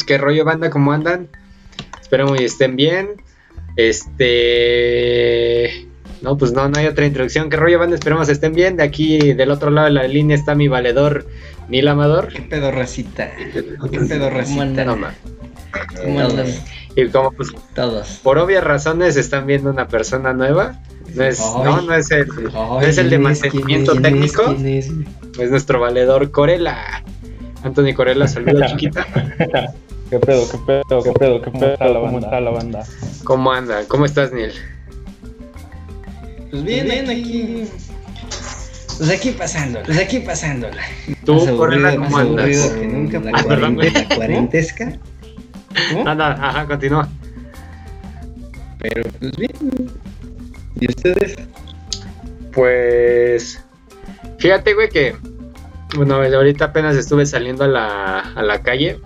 pues qué rollo banda, ¿cómo andan? Espero que estén bien. Este... No, pues no, no hay otra introducción. ¿Qué rollo banda? Esperemos estén bien. De aquí, del otro lado de la línea está mi valedor Nil Amador. ¿Qué pedo, racita? ¿Qué pedo, ¿Cómo racita? andan? No. ¿Cómo andan Y como pues todos? por obvias razones están viendo una persona nueva. No es, Ay. no, no es el, no es el de mantenimiento técnico. Es nuestro valedor Corela. Anthony Corela, saluda chiquita. ¿Qué pedo, qué pedo, qué pedo, qué pedo? ¿Cómo está la banda? ¿Cómo anda? ¿Cómo estás, Neil? Pues bien, bien, aquí. Pues aquí pasándola, pues aquí pasándola. Tú, aburrido, ¿cómo andas? que nunca. La, perdón, güey. cuarente- la cuarentesca. ¿Cómo? Anda, ajá, continúa. Pero pues bien. ¿Y ustedes? Pues. Fíjate, güey, que. Bueno, ahorita apenas estuve saliendo a la, a la calle.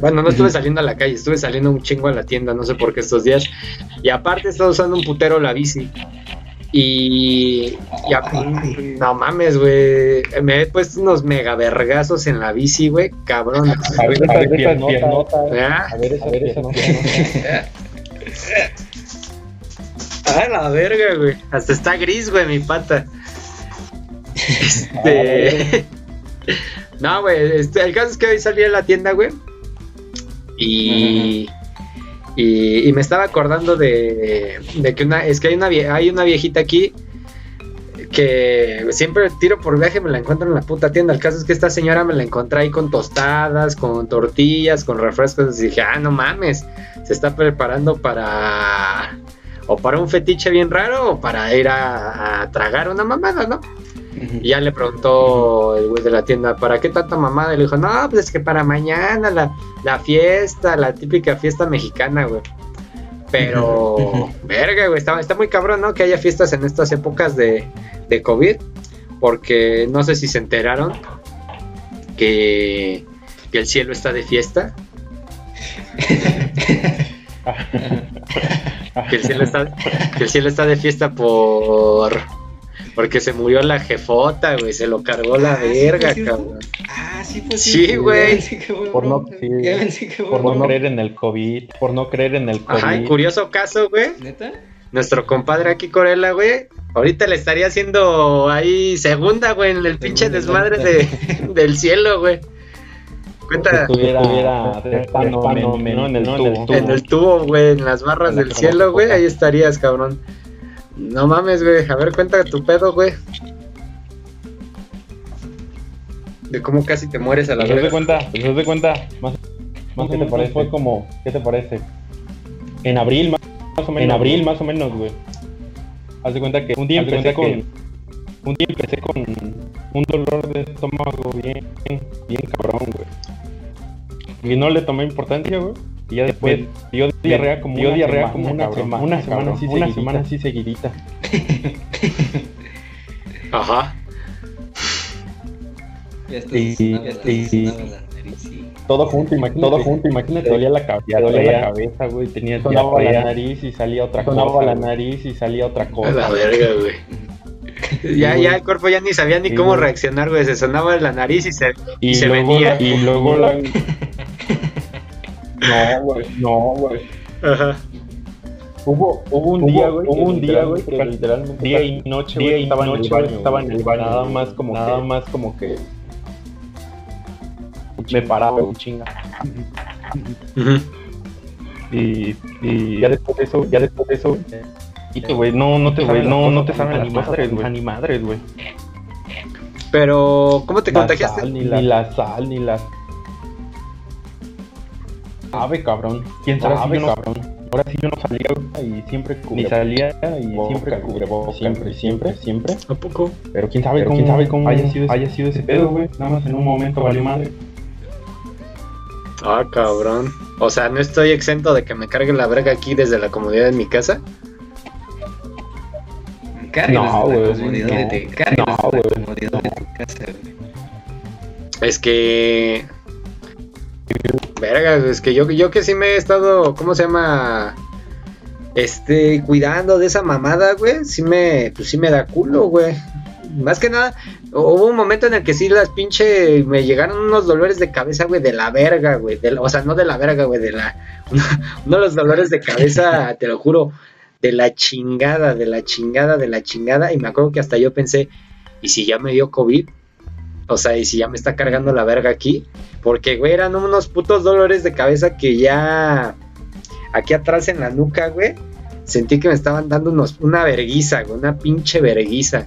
Bueno, no estuve saliendo a la calle, estuve saliendo un chingo a la tienda, no sé por qué estos días. Y aparte, estoy usando un putero la bici. Y. y a- no mames, güey. Me he puesto unos mega vergazos en la bici, güey. Cabrón. A ver, a ver esas piernotas. ¿Ah? A ver, a ver esas piernotas. A la verga, güey. Hasta está gris, güey, mi pata. Este. no, güey. Este, el caso es que hoy salí a la tienda, güey. Y. Y, me estaba acordando de, de que una. Es que hay una, hay una viejita aquí. Que siempre tiro por viaje me la encuentro en la puta tienda. El caso es que esta señora me la encontré ahí con tostadas, con tortillas, con refrescos. Y dije, ah, no mames. Se está preparando para o para un fetiche bien raro o para ir a, a tragar una mamada, ¿no? Y ya le preguntó el güey de la tienda, ¿para qué tanta mamada? Y le dijo, no, pues es que para mañana la, la fiesta, la típica fiesta mexicana, güey. Pero, verga, güey, está, está muy cabrón, ¿no? Que haya fiestas en estas épocas de, de COVID, porque no sé si se enteraron que, que el cielo está de fiesta. que el cielo está que el cielo está de fiesta por porque se murió la jefota, güey, se lo cargó la Ah, verga, pues, cabrón. Ah, sí, pues Sí, güey. Sí, buen Por no- sí. Ya pensé que Por no creer en el COVID. Por no creer en el Ajá, COVID. curioso caso, güey, ¿Neta? nuestro compadre aquí Corella, güey, ahorita le estaría haciendo ahí segunda, güey, en el pinche desmadre de, del cielo, güey. Cuenta Estuviera, estuviera ¿no? En el tubo. en el tubo, güey, en las barras del cielo, güey, ahí estarías, cabrón. No mames, güey, a ver, cuenta tu pedo, güey. De cómo casi te mueres a la Pues de verga. cuenta, pues de cuenta. Más, más ¿qué te parece? Fue como, ¿qué te parece? En abril, más, más o menos. En abril, más o menos, güey. Haz de cuenta que un día empecé con. Un día empecé con un dolor de estómago bien, bien cabrón, güey. Y no le tomé importancia, güey. Y ya después dio diarrea como dio una diarrea semana, como una cabrón. semana, una semana así, una semana así seguidita. Ajá. Ya estás, Y- ya estás y- sonando la nariz, sí. Todo junto, imagínate, todo junto, imagínate, dolía la cabeza, dolía la cabeza, güey, tenía sonaba la nariz y salía otra cosa, sonaba la nariz y salía otra A cosa. la verga, güey. Ya, ya el cuerpo ya ni sabía ni cómo reaccionar, güey. Se sonaba la nariz y se, y y se luego venía. y luego la... No, güey, no, güey. Ajá. Hubo, hubo un día, güey, hubo un día, güey, que literalmente día y noche, día güey, y estaba en el noche, baño, güey, estaba en el baño, nada más como nada más como que me paraba un chinga. Y, y ya después de eso, ya después de eso, y te, güey, no, no te, güey, no, no te saben las madres, güey, ni madres, güey. Pero, ¿cómo te La contagiaste? sal, ni, la, ni la sal, ni la... Sabe, cabrón. ¿Quién sabe, cabrón? Ahora sí yo no salía y siempre Ni salía y siempre cubrebocas. Siempre, siempre, siempre. ¿A poco? Pero quién sabe, cómo, quién sabe cómo haya sido, haya sido ese pedo, güey. Nada más en un momento valió madre. Ah, cabrón. O sea, no estoy exento de que me cargue la verga aquí desde la comodidad de mi casa. No, de la güey, comodidad no. de tu- cárguelas No, de la güey. comodidad de tu casa, güey. Es que. Verga, es que yo, yo que sí me he estado. ¿Cómo se llama? Este, cuidando de esa mamada, güey. Sí me. Pues sí me da culo, güey. Más que nada. Hubo un momento en el que sí las pinche me llegaron unos dolores de cabeza, güey, de la verga, güey. de la- o sea, no de la verga, güey, de la... Uno de los dolores de cabeza, te lo juro, de la chingada, de la chingada, de la chingada. Y me acuerdo que hasta yo pensé, ¿y si ya me dio COVID? O sea, ¿y si ya me está cargando la verga aquí? Porque, güey, eran unos putos dolores de cabeza que ya... Aquí atrás en la nuca, güey, sentí que me estaban dando unos, una verguiza, güey, una pinche verguiza.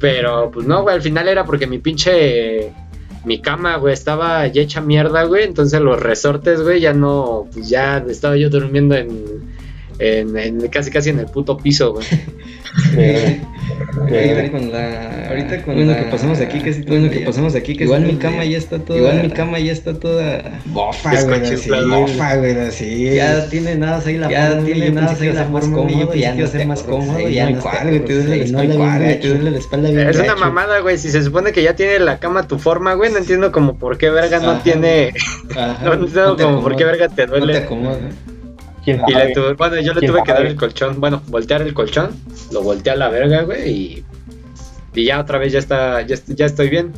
Pero, pues no, güey, al final era porque mi pinche. Mi cama, güey, estaba ya hecha mierda, güey. Entonces los resortes, güey, ya no. Pues ya estaba yo durmiendo en. En, en- casi casi en el puto piso, güey. Ahorita con la. Ahorita con bueno, la- que pasamos aquí casi todo bueno, que pasamos aquí casi Igual mi cama ya está toda. Igual mi cama ya está toda. Bofa, güey, así. Bofa, güey, así. Ya tiene nada ahí la Ya forma, tiene nada que ahí la forma, cómodo, ya no que ser más cómodo, ya no te duele la espalda duele Es una mamada, güey. Si se supone que ya tiene la cama tu forma, güey, no entiendo como por qué verga no tiene. No entiendo como por qué verga te No te duele. acomoda. ¿Quién Y le tuve- bueno, yo le ¿Quién tuve que dar el colchón, bueno, voltear el colchón, lo volteé a la verga, güey, y, y ya otra vez ya está, ya, ya estoy bien.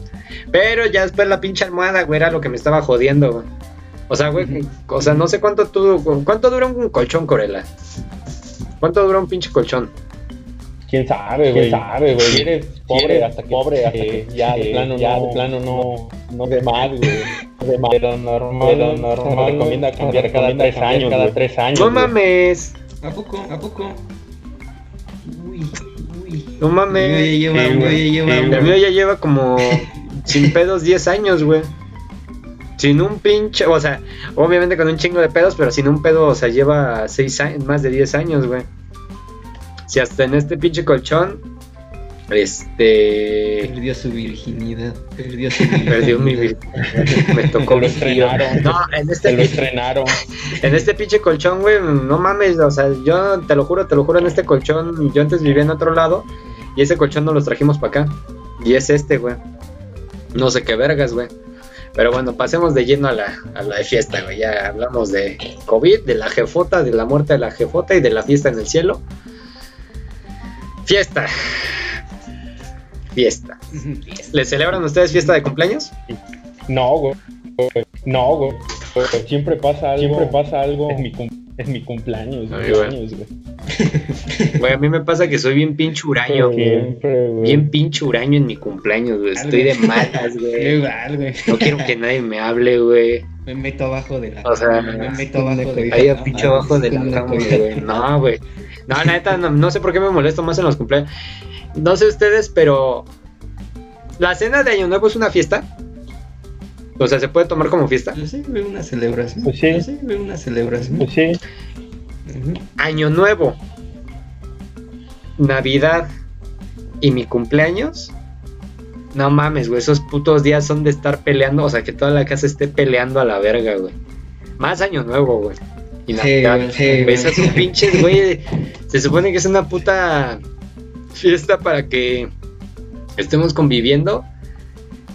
Pero ya después la pinche almohada, güey, era lo que me estaba jodiendo, güey. O sea, güey, o sea, no sé cuánto tú, cuánto dura un colchón, Corela. ¿Cuánto dura un pinche colchón? ¿Quién sabe, güey? ¿Quién sabe, güey? Eres pobre, hasta que, pobre, hasta que ya de plano, ya de plano no, no de más, güey. De más. Pero normal, pero normal. Se recomienda cambiar cada tres años, cada tres años. No mames, ¿A poco? ¿A poco? Uy, uy. no mames. El mío ya lleva, el güey. ya lleva, El mío ya lleva como sin pedos 10 años, güey. Sin un pinche, o sea, obviamente con un chingo de pedos, pero sin un pedo, o sea, lleva seis años, más de 10 años, güey. Si hasta en este pinche colchón, este, Perdió su virginidad. Perdió su virginidad. perdió mi vir- me tocó Te lo mi frío. estrenaron. No, en este lo estrenaron. En este pinche colchón, güey, no mames, o sea, yo te lo juro, te lo juro, en este colchón, yo antes vivía en otro lado y ese colchón no los trajimos para acá. Y es este, güey. No sé qué vergas, güey. Pero bueno, pasemos de lleno a la, a la fiesta, güey. Ya hablamos de COVID, de la jefota, de la muerte de la jefota y de la fiesta en el cielo. Fiesta. Fiesta. ¿Le celebran ustedes fiesta de cumpleaños? No, güey. No, güey. Siempre pasa algo. Siempre pasa algo. Es mi, cum- es mi cumpleaños. Ay, cumpleaños, güey. Güey, a mí me pasa que soy bien pinche huraño, güey. Siempre, güey. Bien pinche huraño en mi cumpleaños, güey. Estoy de malas, güey. igual, güey. No quiero que nadie me hable, güey. Me meto abajo de la O sea, me meto abajo de Ahí a la pinche abajo de la cama, güey. No, güey. No, la neta, no, no sé por qué me molesto más en los cumpleaños. No sé ustedes, pero. ¿La cena de Año Nuevo es una fiesta? O sea, ¿se puede tomar como fiesta? Yo sí veo una celebración. Pues sí. Yo sí veo una celebración. Pues sí. Año Nuevo, Navidad y mi cumpleaños. No mames, güey, esos putos días son de estar peleando, o sea, que toda la casa esté peleando a la verga, güey. Más Año Nuevo, güey. Y Sí, Navidad. sí, güey. Esos son pinches, güey. Se supone que es una puta fiesta para que estemos conviviendo.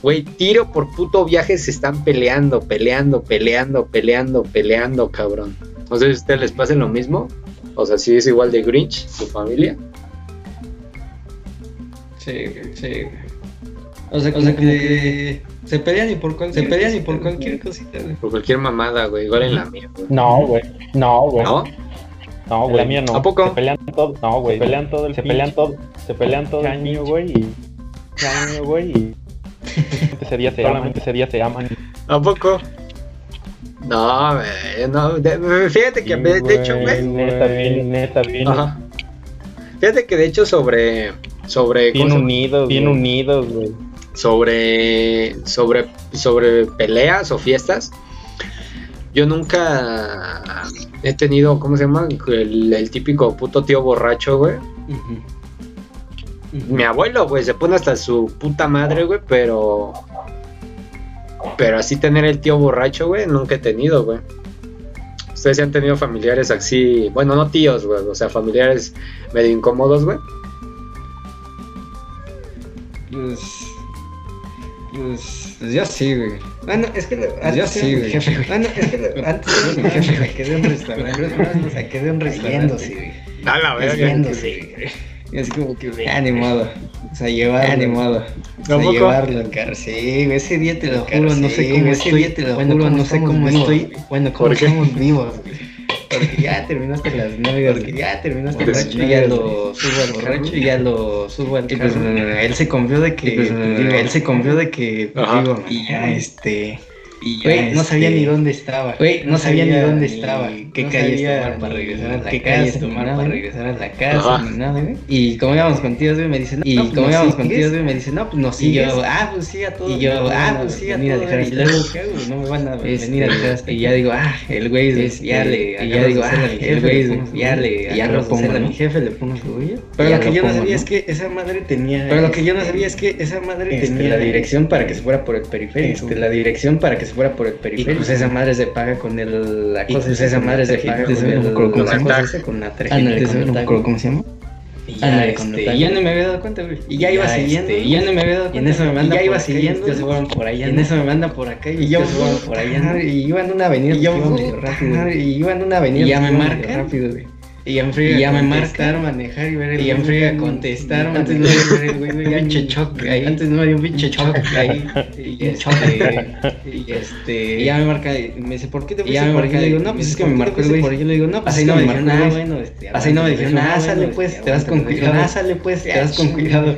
Güey, tiro por puto viaje se están peleando, peleando, peleando, peleando, peleando, cabrón. No sé si a ustedes les pasa lo mismo. O sea, si es igual de Grinch, su familia. Sí, sí. O sea, o sea que se pelean y por cualquier, se pelean y por cualquier cosita, güey. Por cualquier mamada, güey. Igual en la mía, güey. No, güey. No, güey. ¿No? No, güey. La mía no. ¿A poco? Se pelean todo. No, güey. Se pelean todo el Se pelean todo. Se pelean todo el año, güey. Y. año, güey. Y. Ese día se aman. Ese día se aman. ¿A poco? No, güey. No. de- fíjate que, de, de hecho, güey. Neta, bien, neta, bien. Ajá. Fíjate que de hecho sobre. Sobre. Bien unidos. Bien unidos, güey. sobre sobre sobre peleas o fiestas yo nunca he tenido cómo se llama el, el típico puto tío borracho güey. Mi abuelo güey se pone hasta su puta madre güey pero pero así tener el tío borracho güey nunca he tenido güey. Ustedes han tenido familiares así bueno no tíos güey o sea familiares medio incómodos güey. Pues, pues, pues yo sí, güey. Ah, no, es que Pues yo antes sí, güey. jefe, güey. Ah, no, es que antes mi jefe, me quedé en un restaurante. Me saqué de un restaurante. Riéndose, güey. a la verga Riéndose, güey. Y así como que, ah, ni modo. O sea, llevarlo. ni modo. O llevarlo en carro. Sí, güey, ese día te lo juro, no sé cómo güey, ese estoy- día te lo bueno, juro, ¿cómo no sé cómo estoy. güey? Bueno, cómo estamos vivos, güey. Porque ya terminaste las novias, porque ya terminaste Pues, borracho y ya lo subo al borracho y ya lo subo al carro. él se confió de que, pues, él se confió de que, pues, digo, Y ya, este. Y Güey, no sabía este, ni dónde estaba. Güey, no sabía ni dónde ni estaba. qué no calles sabía tomar para regresar a la qué casa, calles tomar para regresar a la casa, ni nada, güey. Y como íbamos con tíos, güey, me dicen, Y y como ¿nos íbamos con sigues? tíos, güey, me dicen, no, pues nos Y sigues. yo, ah, pues sí, a todos. y yo, no ah, pues sí, a dejar y luego, luego, ¿qué hago? No me van a Este, venir a dejar hasta Y ya digo, ah, el güey, Este, ya le, y y ya digo, ah, el güey, ya le, ya lo pongo, a ¿no? mi jefe le pongo su. Y Pero lo que lo yo no sabía ¿no? es que esa madre tenía. Pero lo que yo no este, sabía es que esa madre este, tenía la dirección para que se fuera por el periférico. Este, la dirección para que se fuera por el periférico. Y pues esa madre se paga con el. La cosa es esa madre se paga con el. la con la tarjeta. con acuerdo cómo se llama. Y ya, este, y ya no me había dado cuenta, güey. Y ya Y iba ya, siguiendo. este, y ya no me había dado y cuenta. en eso me y manda ya por iba acá y siguiendo. fueron por allá, Y en eso me manda por acá. Y yo Ustedes fueron por allá. Y iba en una avenida. Y yo, iba rápido. Y iba en una avenida. Y ya me iba marcan. rápido, güey. Y friega Y ya me marcan. manejar y ver el Y güey, friega contestar, Antes no ver el güey, güey, pinche choque ahí. Antes no había un pinche choque ahí. Y Y este, y este, Y ya me marca me dice, ¿por qué te Y ya fuiste me marca digo, no, pues es que me ¿por qué marcó el fuiste güey. por ahí? Yo le digo, no, pues Así no me dijeron, güey. ah, bueno, este, Así no me dijeron, pues, ah, sale pues, este, te vas con cuidado, pues, ah, sale pues, te vas con cuidado.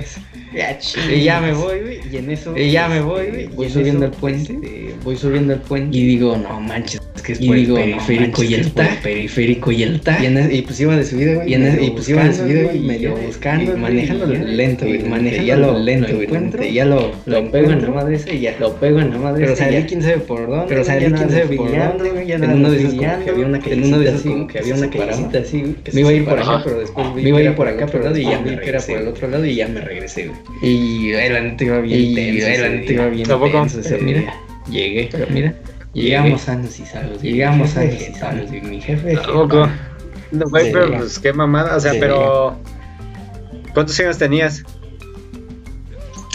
Y ya me voy, güey, y en eso. Y ya me voy, güey, Voy subiendo el puente. este, Voy subiendo el puente. Y digo, no manches, es que es Y por digo, el periférico y el tag. Periférico y el tag. Y, en y pues iba de subida, güey. Y en medio y pues iba de subida, güey, medio buscando, manejando lento, güey, y manejando ya lo lento, güey, ya lo, Lo pego en la madre esa y ya. Lo pego en la madre. Pero salí quién sabe por dónde. Pero salí quién sabe por dónde, güey, en más de que había una En uno de que había una callecita así, Me iba a ir por acá, pero después Me iba a ir por acá, pero y ya me vi que era por el otro lado y ya me regresé, güey. Y la neta iba bien Y tenso. la neta día. iba bien ¿Tampoco? tenso ese día. mira, llegué. Pero mira, Llegamos sanos y salvos. Llegamos sanos y salvos. güey, Mi jefe. Tampoco. No, güey, pero pues qué mamada. O sea, pero. ¿Cuántos años tenías?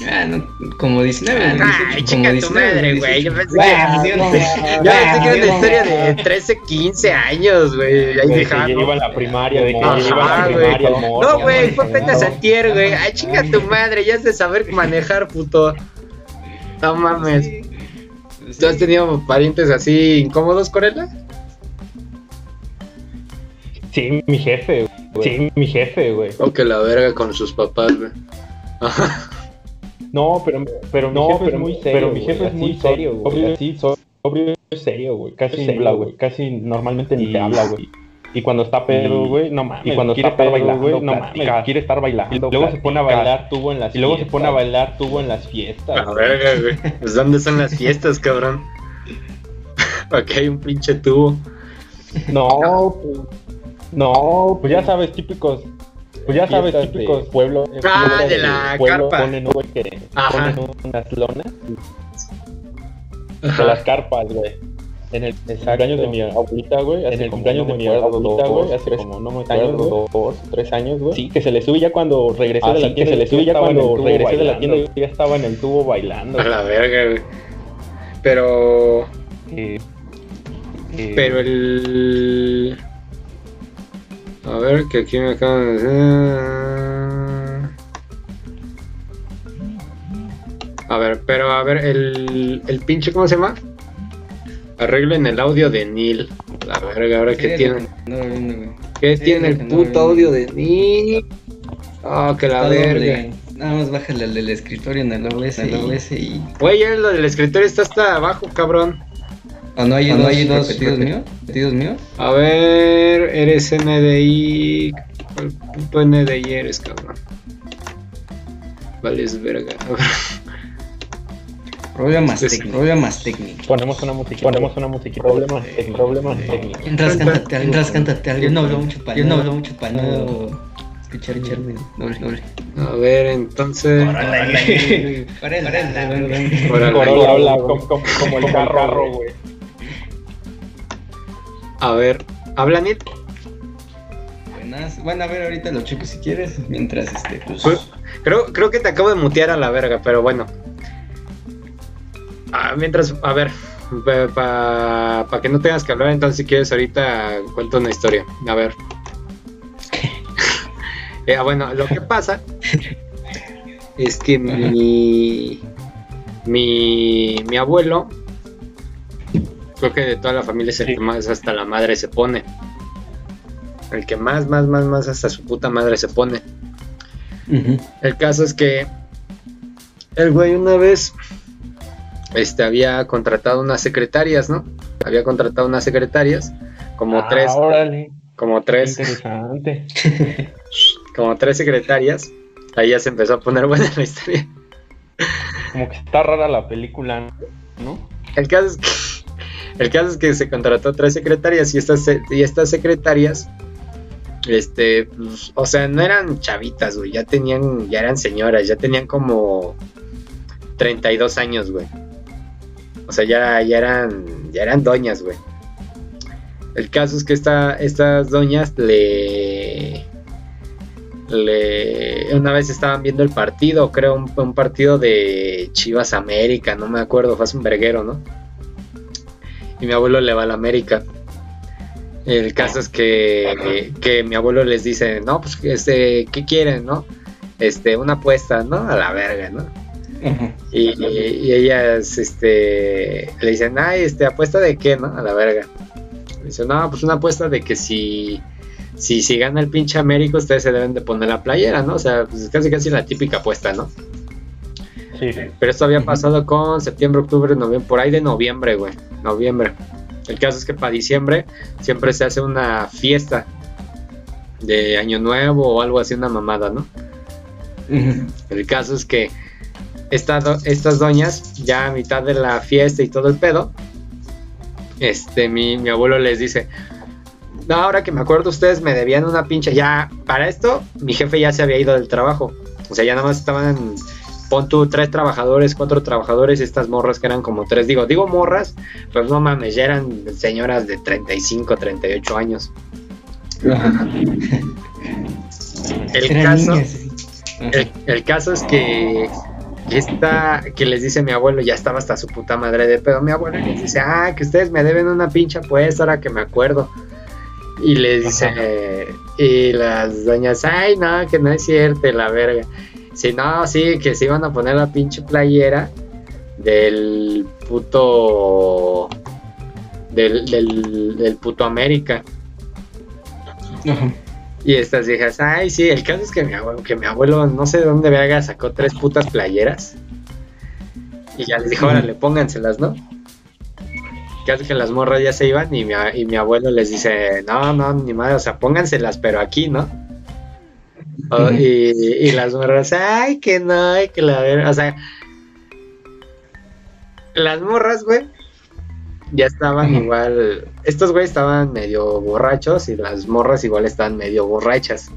Ah, no, como 19, Ay, güey, Ay, 18, chinga como tu 19, madre, 18. güey. Yo pensé que. no, Yo pensé que era una historia de 13, 15 años, güey. Ahí De dije, ah, que iba en la primaria, de que Ajá, ya iba la güey. primaria, morro. No, güey, fue apenas antier, güey. Ay, chinga tu madre, ya es de saber manejar, puto. No mames. Sí. ¿Tú has tenido parientes así incómodos, Corella? Sí, mi jefe, güey. Sí, mi jefe, güey. O que la verga con sus papás, güey. No, pero, pero No, mi jefe pero- es muy pero serio. mi jefe güey, es muy serio, güey, así, sobrio es serio, güey. Casi serio, habla, güey. Casi normalmente ni Y- te habla, güey. Y cuando está pedo, Y- güey, no mames. y cuando quiere está pedo, estar bailando, güey, no mames, quiere estar bailando. Y luego se pone a bailar tubo en las Y luego se fiestas. pone a bailar tubo en las La fiestas. verga, güey. Pues ¿dónde son las fiestas, cabrón? Aquí hay un pinche tubo. No, pues, no, pues ya sabes, típicos. Pues ya sabes, típicos de- pueblos. Ah, fiestas de la pueblo, carpa. Ponen, güey, que Ajá. ponen unas lonas de las carpas, güey. En el cumpleaños de mi abuelita, güey. En el cumpleaños de mi abuelita, güey. Hace como no me años, güey. Dos, tres años, güey. Sí, que se le sube ya cuando regresé Ah, de la sí, tienda. que se le sube ya cuando regresé de la tienda, Ya estaba en el tubo bailando. A la verga, güey. Pero. Eh, eh, Pero el. A ver, que aquí me acaban de decir. A ver, pero a ver, el, el pinche, ¿cómo se llama? Arreglen el audio de Neil. La verga, ahora que Sí, tiene. güey. ¿Qué sí, tiene el puto audio de Neil? Ah, que la verga. Nada más bájale el del escritorio en el OBS, En el OBS y... Güey, ya lo del escritorio está hasta abajo, cabrón. ¿O no hay, ¿O no dos, hay dos repetidos míos? ¿Repetidos míos? A ver, eres NDI. ¿Cuál puto NDI eres, cabrón? Vales verga. Problemas sí. técnicos. Problemas técnicos. Ponemos una música. Ponemos una música. Problemas técnicos. Problemas técnicos. Entras, cántate algo. Entras, Entras, cántate algo. Yo no hablo mucho para Yo no hablo mucho para no escuchar echarme doble, doble. A ver, entonces. Órale. Órale. Habla como el carro, güey. A ver, ¿habla Neil? Buenas. Bueno, a ver, ahorita lo checo si quieres. Mientras, este, pues. Pues- Creo, creo que te acabo de mutear a la verga, pero bueno. Ah, mientras, a ver, para que no tengas que hablar, entonces si quieres ahorita cuento una historia. A ver. Eh, ah, bueno, lo que pasa es que mi, mi, mi abuelo, creo que de toda la familia es el Sí. que más hasta la madre se pone. El que más, más, más, más hasta su puta madre se pone. El caso es que el güey una vez este, había contratado unas secretarias, ¿no? Había contratado unas secretarias, como Ah, tres, Órale, como tres, interesante. como tres secretarias. Ahí ya se empezó a poner buena la historia. Como que está rara la película, ¿no? El caso es que, el caso es que se contrató tres secretarias y estas, y estas secretarias, este, pues, o sea, no eran chavitas, güey, ya tenían, ya eran señoras, ya tenían como 32 años, güey. O sea, ya, ya eran, ya eran doñas, güey. El caso es que esta, estas doñas le, le, una vez estaban viendo el partido, creo, un, un partido de Chivas América, no me acuerdo, fue un verguero, ¿no? Y mi abuelo le va a la América. El caso es que, que mi abuelo les dice, no, pues, este, ¿qué quieren, no? Este, una apuesta, ¿no? A la verga, ¿no? Y, y ellas, este, le dicen, ay, este, apuesta de qué, ¿no? A la verga. Dice, no, pues una apuesta de que si, si, si gana el pinche América, ustedes se deben de poner la playera, ¿no? O sea, pues casi casi la típica apuesta, ¿no? Sí. Pero esto había pasado con septiembre, octubre, noviembre, por ahí de noviembre, güey. Noviembre. El caso es que para diciembre siempre se hace una fiesta de Año Nuevo o algo así, una mamada, ¿no? El caso es que esta do- estas doñas, ya a mitad de la fiesta y todo el pedo, este, mi, mi abuelo les dice, no, ahora que me acuerdo, ustedes me debían una pinche, ya, para esto, mi jefe ya se había ido del trabajo, o sea, ya nada más estaban, pon tú, tres trabajadores, cuatro trabajadores, estas morras que eran como tres, digo, digo morras, pues no mames, ya eran señoras de 35, 38 años. El caso... El, el caso es que esta que les dice mi abuelo ya estaba hasta su puta madre de pedo mi abuelo les dice ah que ustedes me deben una pinche apuesta ahora que me acuerdo y les dice eh, y las doñas ay no que no es cierto la verga si no sí que se iban a poner la pinche playera del puto del, del, del puto América Ajá. y estas hijas, ay, sí, el caso es que mi abuelo, que mi abuelo no sé de dónde verga sacó tres putas playeras. Y ya les dijo, órale, pónganselas, ¿no? El caso es que las morras ya se iban y mi, y mi abuelo les dice, no, no, ni madre, o sea, pónganselas, pero aquí, ¿no? O- Ujú. y, y las morras, ay, que no, ay, que la verga, o sea, las morras, güey, ya estaban igual. Estos güeyes estaban medio borrachos y las morras igual estaban medio borrachas.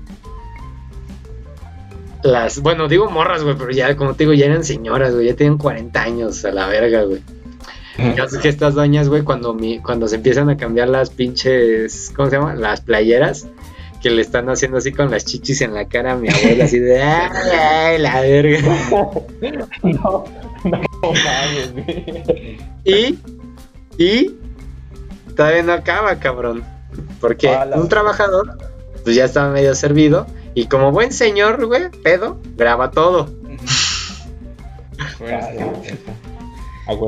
Las, bueno, digo morras, güey, pero ya, como te digo, ya eran señoras, güey, ya tienen 40 años a la verga, güey. El caso es que estas doñas, güey, cuando, mi, cuando se empiezan a cambiar las pinches, ¿cómo se llama? Las playeras, que le están haciendo así con las chichis en la cara a mi abuela, así de, ay, ay, la verga. No, no mames, güey. Y, y todavía no acaba, cabrón. Porque A la un trabajador, pues ya estaba medio servido. Y como buen señor, güey, pedo, graba todo.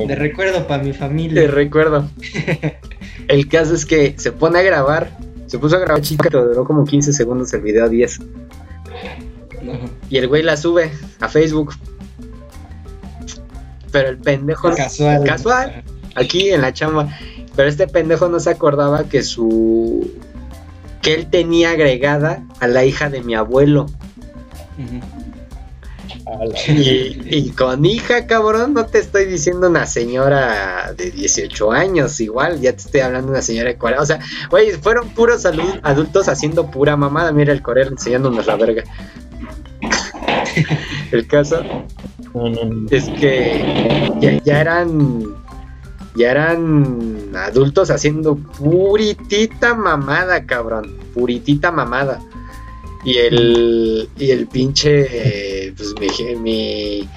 De recuerdo para mi Te familia. recuerdo. El caso es que se pone a grabar. Se puso a grabar chica, pero duró como 15 segundos el video 10. Ajá. Y el güey la sube a Facebook. Pero el pendejo. Casual. Casual. Aquí en la chamba. Pero este pendejo no se acordaba que su. que él tenía agregada a la hija de mi abuelo. La- Y, y con hija, cabrón, no te estoy diciendo una señora de 18 años, igual, ya te estoy hablando de una señora de 40. O sea, güey, fueron puros adultos haciendo pura mamada. Mira el Corel enseñándonos la verga. el caso No, no, no. es que ya, ya eran ya eran adultos haciendo puritita mamada, cabrón, puritita mamada. Y el y el pinche eh, pues mi mi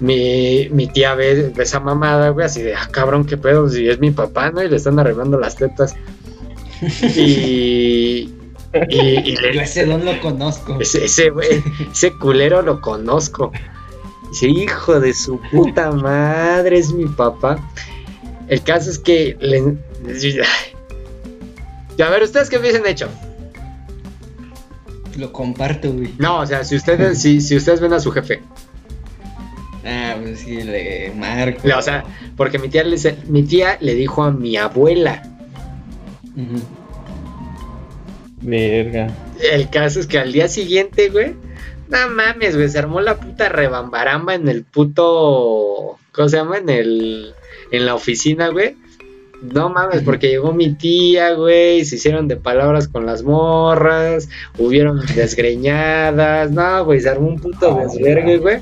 mi, mi tía ve, ve esa mamada, güey, así de, ah, cabrón, qué pedo, si es mi papá, ¿no? Y le están arreglando las tetas. Y, y, y le, Yo ese don lo conozco. ese, ese, güey, ese culero lo conozco. Dice, hijo de su puta madre, es mi papá. El caso es que le... A ver, ¿ustedes qué hubiesen hecho? Lo comparto, güey. No, o sea, si ustedes, si, si ustedes ven a su jefe. Ah, pues sí, le marco. O sea, porque mi tía, le, mi tía le dijo a mi abuela. Ujú. Verga. El caso es que al día siguiente, güey. No mames, güey. Se armó la puta rebambaramba en el puto. ¿Cómo se llama? En el. En la oficina, güey. No mames, porque llegó mi tía, güey. Se hicieron de palabras con las morras. Hubieron desgreñadas. No, güey. Se armó un puto desvergue, güey.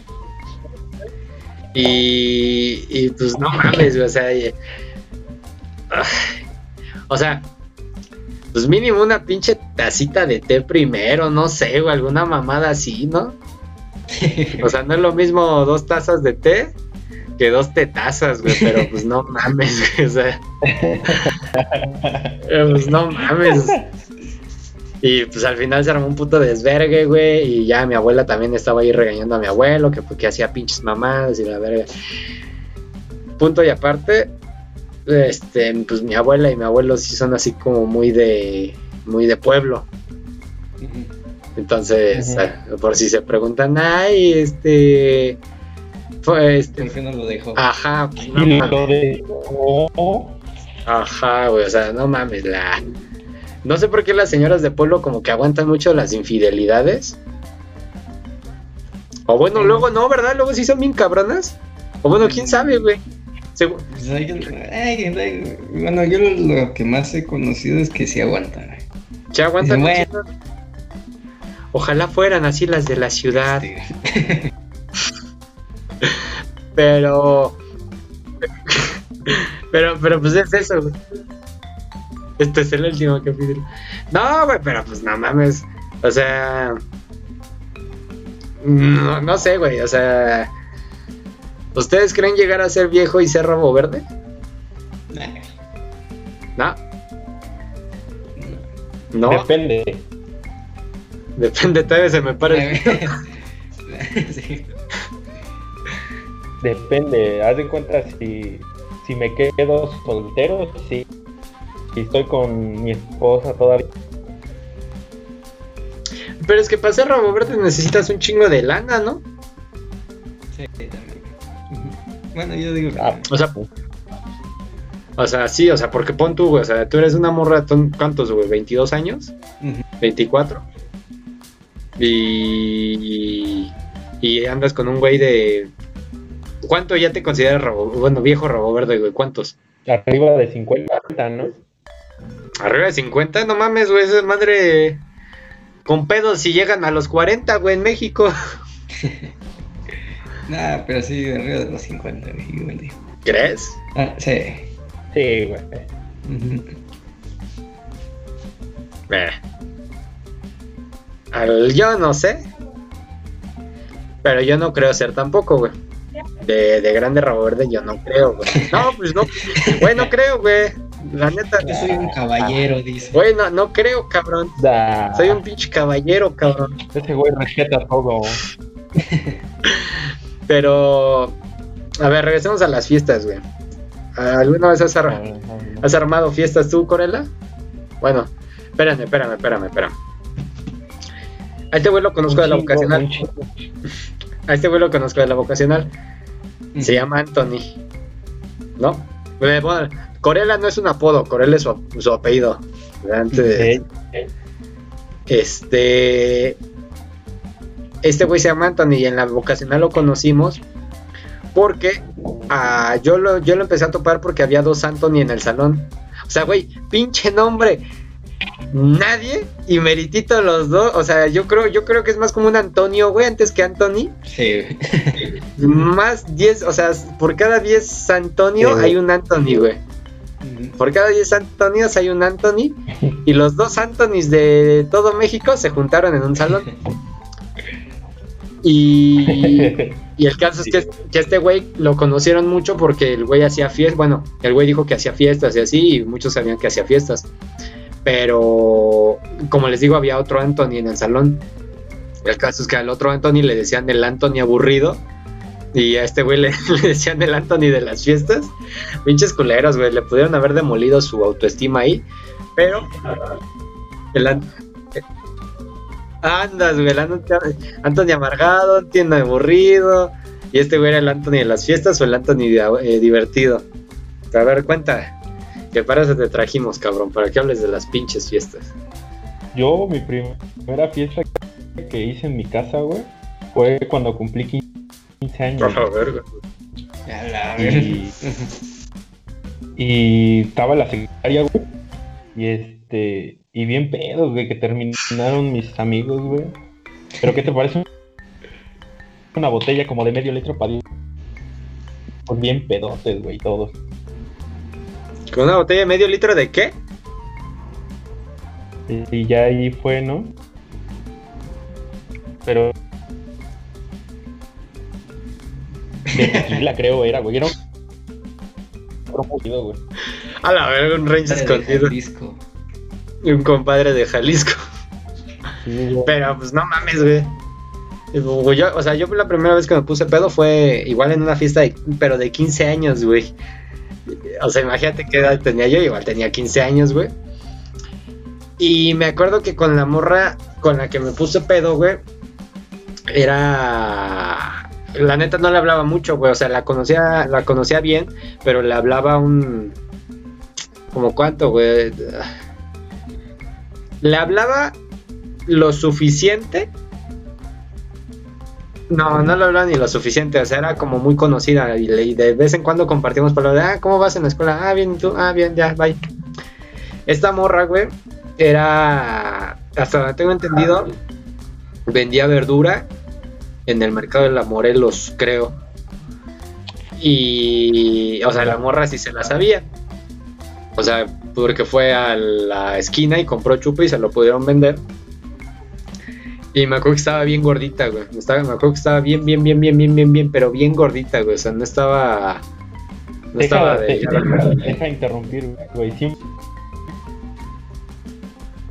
Y, y pues no mames, güey, o sea, y- o sea, pues mínimo una pinche tacita de té primero, no sé, o alguna mamada así, ¿no? O sea, no es lo mismo dos tazas de té que dos tetazas, güey, pero pues no mames, güey, o sea, pues no mames. Y pues al final se armó un puto desvergue, güey. Y ya mi abuela también estaba ahí regañando a mi abuelo, que porque hacía pinches mamadas y la verga. Punto y aparte, este, pues mi abuela y mi abuelo sí son así como muy de, muy de pueblo. Entonces, por si se preguntan, ay, este, fue este, ¿Por qué no lo dejo? ajá, pues, no Y mames. lo Ajá, güey, o sea, no mames, la... No sé por qué las señoras de pueblo como que aguantan mucho las infidelidades. O bueno, luego no, ¿verdad? Luego sí son bien cabronas. O bueno, quién sabe, güey. Segu- Pues hay- hay- hay- bueno, yo lo, lo que más he conocido es que sí aguantan. güey. Se aguantan Bueno. mucho. Ojalá fueran así las de la ciudad. Este, Pero. pero, pero pues es eso, güey. Este es el último capítulo. No, güey, pero pues no mames. O sea. No, no sé, güey. O sea. ¿Ustedes creen llegar a ser viejo y ser rabo verde? No. No. Depende. Depende, todavía se me para. Sí. Depende. Haz de cuenta si, si me quedo soltero, sí. Si estoy con mi esposa todavía. Pero es que para ser verde necesitas un chingo de lana, ¿no? Sí, también. Bueno, yo digo que Ah, O sea, O sea, sí, o sea, porque pon tú, güey, o sea, tú eres una morra, ¿tú- ¿cuántos, güey? ¿22 años? Ujú. ¿24? Y, y andas con un güey de... ¿Cuánto ya te consideras rabo, bueno, viejo rabo verde, güey? ¿Cuántos? Arriba de 50, ¿no? ¿Arriba de 50? No mames, güey, esa madre... Con pedos si llegan a los 40, güey, en México. Nah, pero sí, arriba de los 50, güey, igual digo. ¿Crees? Ah, sí. Sí, güey. Eh. Al- yo no sé. Pero yo no creo ser tampoco, güey. De, de grande rabo verde yo no creo, güey. No, pues no. Güey, no creo, güey. La neta. Yo soy un caballero, dice. Güey, no, no creo, cabrón. Da- Soy un pinche caballero, cabrón. Ese güey respeta todo. Pero. A ver, regresemos a las fiestas, güey. ¿Alguna vez has, ar- has armado fiestas tú, Corella? Bueno, espérame, espérame, espérame, espérame. A este güey lo conozco de la Un A este güey lo conozco de la vocacional. Ujú. Se llama Anthony. ¿No? Eh, Bueno, Corella no es un apodo, Corella es su, su apellido. Antes, este. Este güey se llama Anthony y en la vocacional lo conocimos porque ah, yo, lo, yo lo empecé a topar porque había dos Anthony en el salón. O sea, güey, pinche nombre. Nadie y meritito los dos. O sea, yo creo, yo creo que es más como un Antonio, güey, antes que Anthony. Sí, güey. Más 10, o sea, por cada 10 Antonio Sí. hay un Anthony, güey. Ujú. Por cada 10 Antonios hay un Anthony. Y los dos Antonys de todo México se juntaron en un salón. Y, y el caso es que, que este güey lo conocieron mucho porque el güey hacía fiestas. Bueno, el güey dijo que hacía fiestas y así, y muchos sabían que hacía fiestas. Pero, como les digo, había otro Anthony en el salón. El caso es que al otro Anthony le decían el Anthony aburrido. Y a este güey le, decían el Anthony de las fiestas. Pinches culeros, güey. Le pudieron haber demolido su autoestima ahí. Pero. El An- Andas, güey. El Anthony, amargado, Anthony aburrido. Y este güey era el Anthony de las fiestas o el Anthony eh, divertido. A ver, cuenta. Que para eso te trajimos, cabrón. Para que hables de las pinches fiestas. Yo, mi primera fiesta que hice en mi casa, güey, fue cuando cumplí 15 años. Por favor, güey. A la verga. Y, y estaba la secretaria, güey. Y este. Y bien pedos, güey, que terminaron mis amigos, güey. Pero ¿qué te parece? Una botella como de medio litro para Pues bien pedotes, güey, todos. ¿Con una botella de medio litro de qué? Y, y ya ahí fue, ¿no? Pero. De tequila, creo, era, güey. Era un. Güey. A la verga, un range de escondido. Jalisco. Y un compadre de Jalisco. Sí. Pero pues no mames, güey. Yo, o sea, yo la primera vez que me puse pedo fue igual en una fiesta, de- pero de 15 años, güey. O sea, imagínate qué edad tenía yo, igual tenía 15 años, güey. Y me acuerdo que con la morra con la que me puse pedo, güey, era... La neta no le hablaba mucho, güey. O sea, la conocía, la conocía bien, pero le hablaba un... ¿Como cuánto, güey? Le hablaba lo suficiente. No, no le hablaba ni lo suficiente, o sea, era como muy conocida y, de vez en cuando compartimos palabras de, ah, ¿cómo vas en la escuela? Ah, bien, ¿y tú? Ah, bien, ya, bye. Esta morra, güey, era, hasta donde tengo entendido, vendía verdura en el mercado de la Morelos, creo. Y, o sea, la morra sí se la sabía. O sea, porque fue a la esquina y compró chupe y se lo pudieron vender. Y me acuerdo que estaba bien gordita, güey. Estaba, me acuerdo que estaba bien, bien, bien, bien, bien, bien, bien, pero bien gordita, güey. O sea, no estaba. No Deja, estaba de, de. deja, deja interrumpir, güey. Siempre,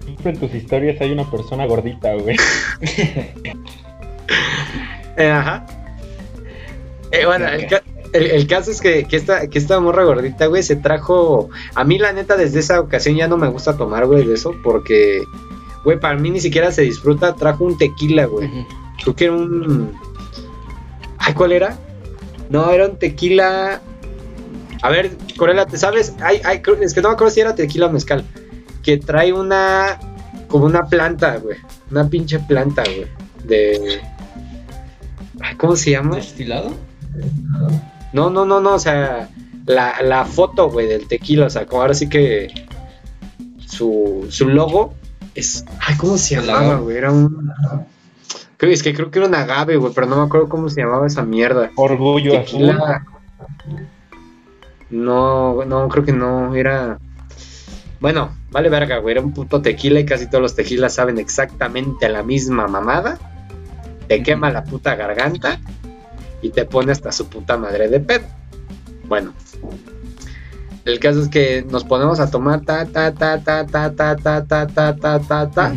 siempre en tus historias hay una persona gordita, güey. Eh, ajá. Eh, bueno, el, ca- el- el caso es que, que esta, que esta morra gordita, güey, se trajo. A mí, la neta, desde esa ocasión ya no me gusta tomar, güey, de eso, porque, güey, para mí ni siquiera se disfruta. Trajo un tequila, güey. Ujú. Creo que era un. Ay, ¿cuál era? No, era un tequila. A ver, Corela, ¿te sabes? Ay, ay, creo- es que no me acuerdo si era tequila o mezcal. Que trae una. Como una planta, güey. Una pinche planta, güey. De. Ay, ¿Cómo se llama? ¿Destilado? No, no, no, no. O sea, la, la foto, güey, del tequila. O sea, como ahora sí que. Su, su logo es. Ay, ¿cómo se llamaba, güey? Era un. Creo, es que creo que era un agave, güey, pero no me acuerdo cómo se llamaba esa mierda. Orgullo azul. Tequila. No, no, creo que no, era. Bueno, vale verga, güey, era un puto tequila y casi todos los tequilas saben exactamente la misma mamada. Te quema la puta garganta y te pone hasta su puta madre de pedo. Bueno, el caso es que nos ponemos a tomar ta ta ta ta ta ta ta ta ta ta ta ta.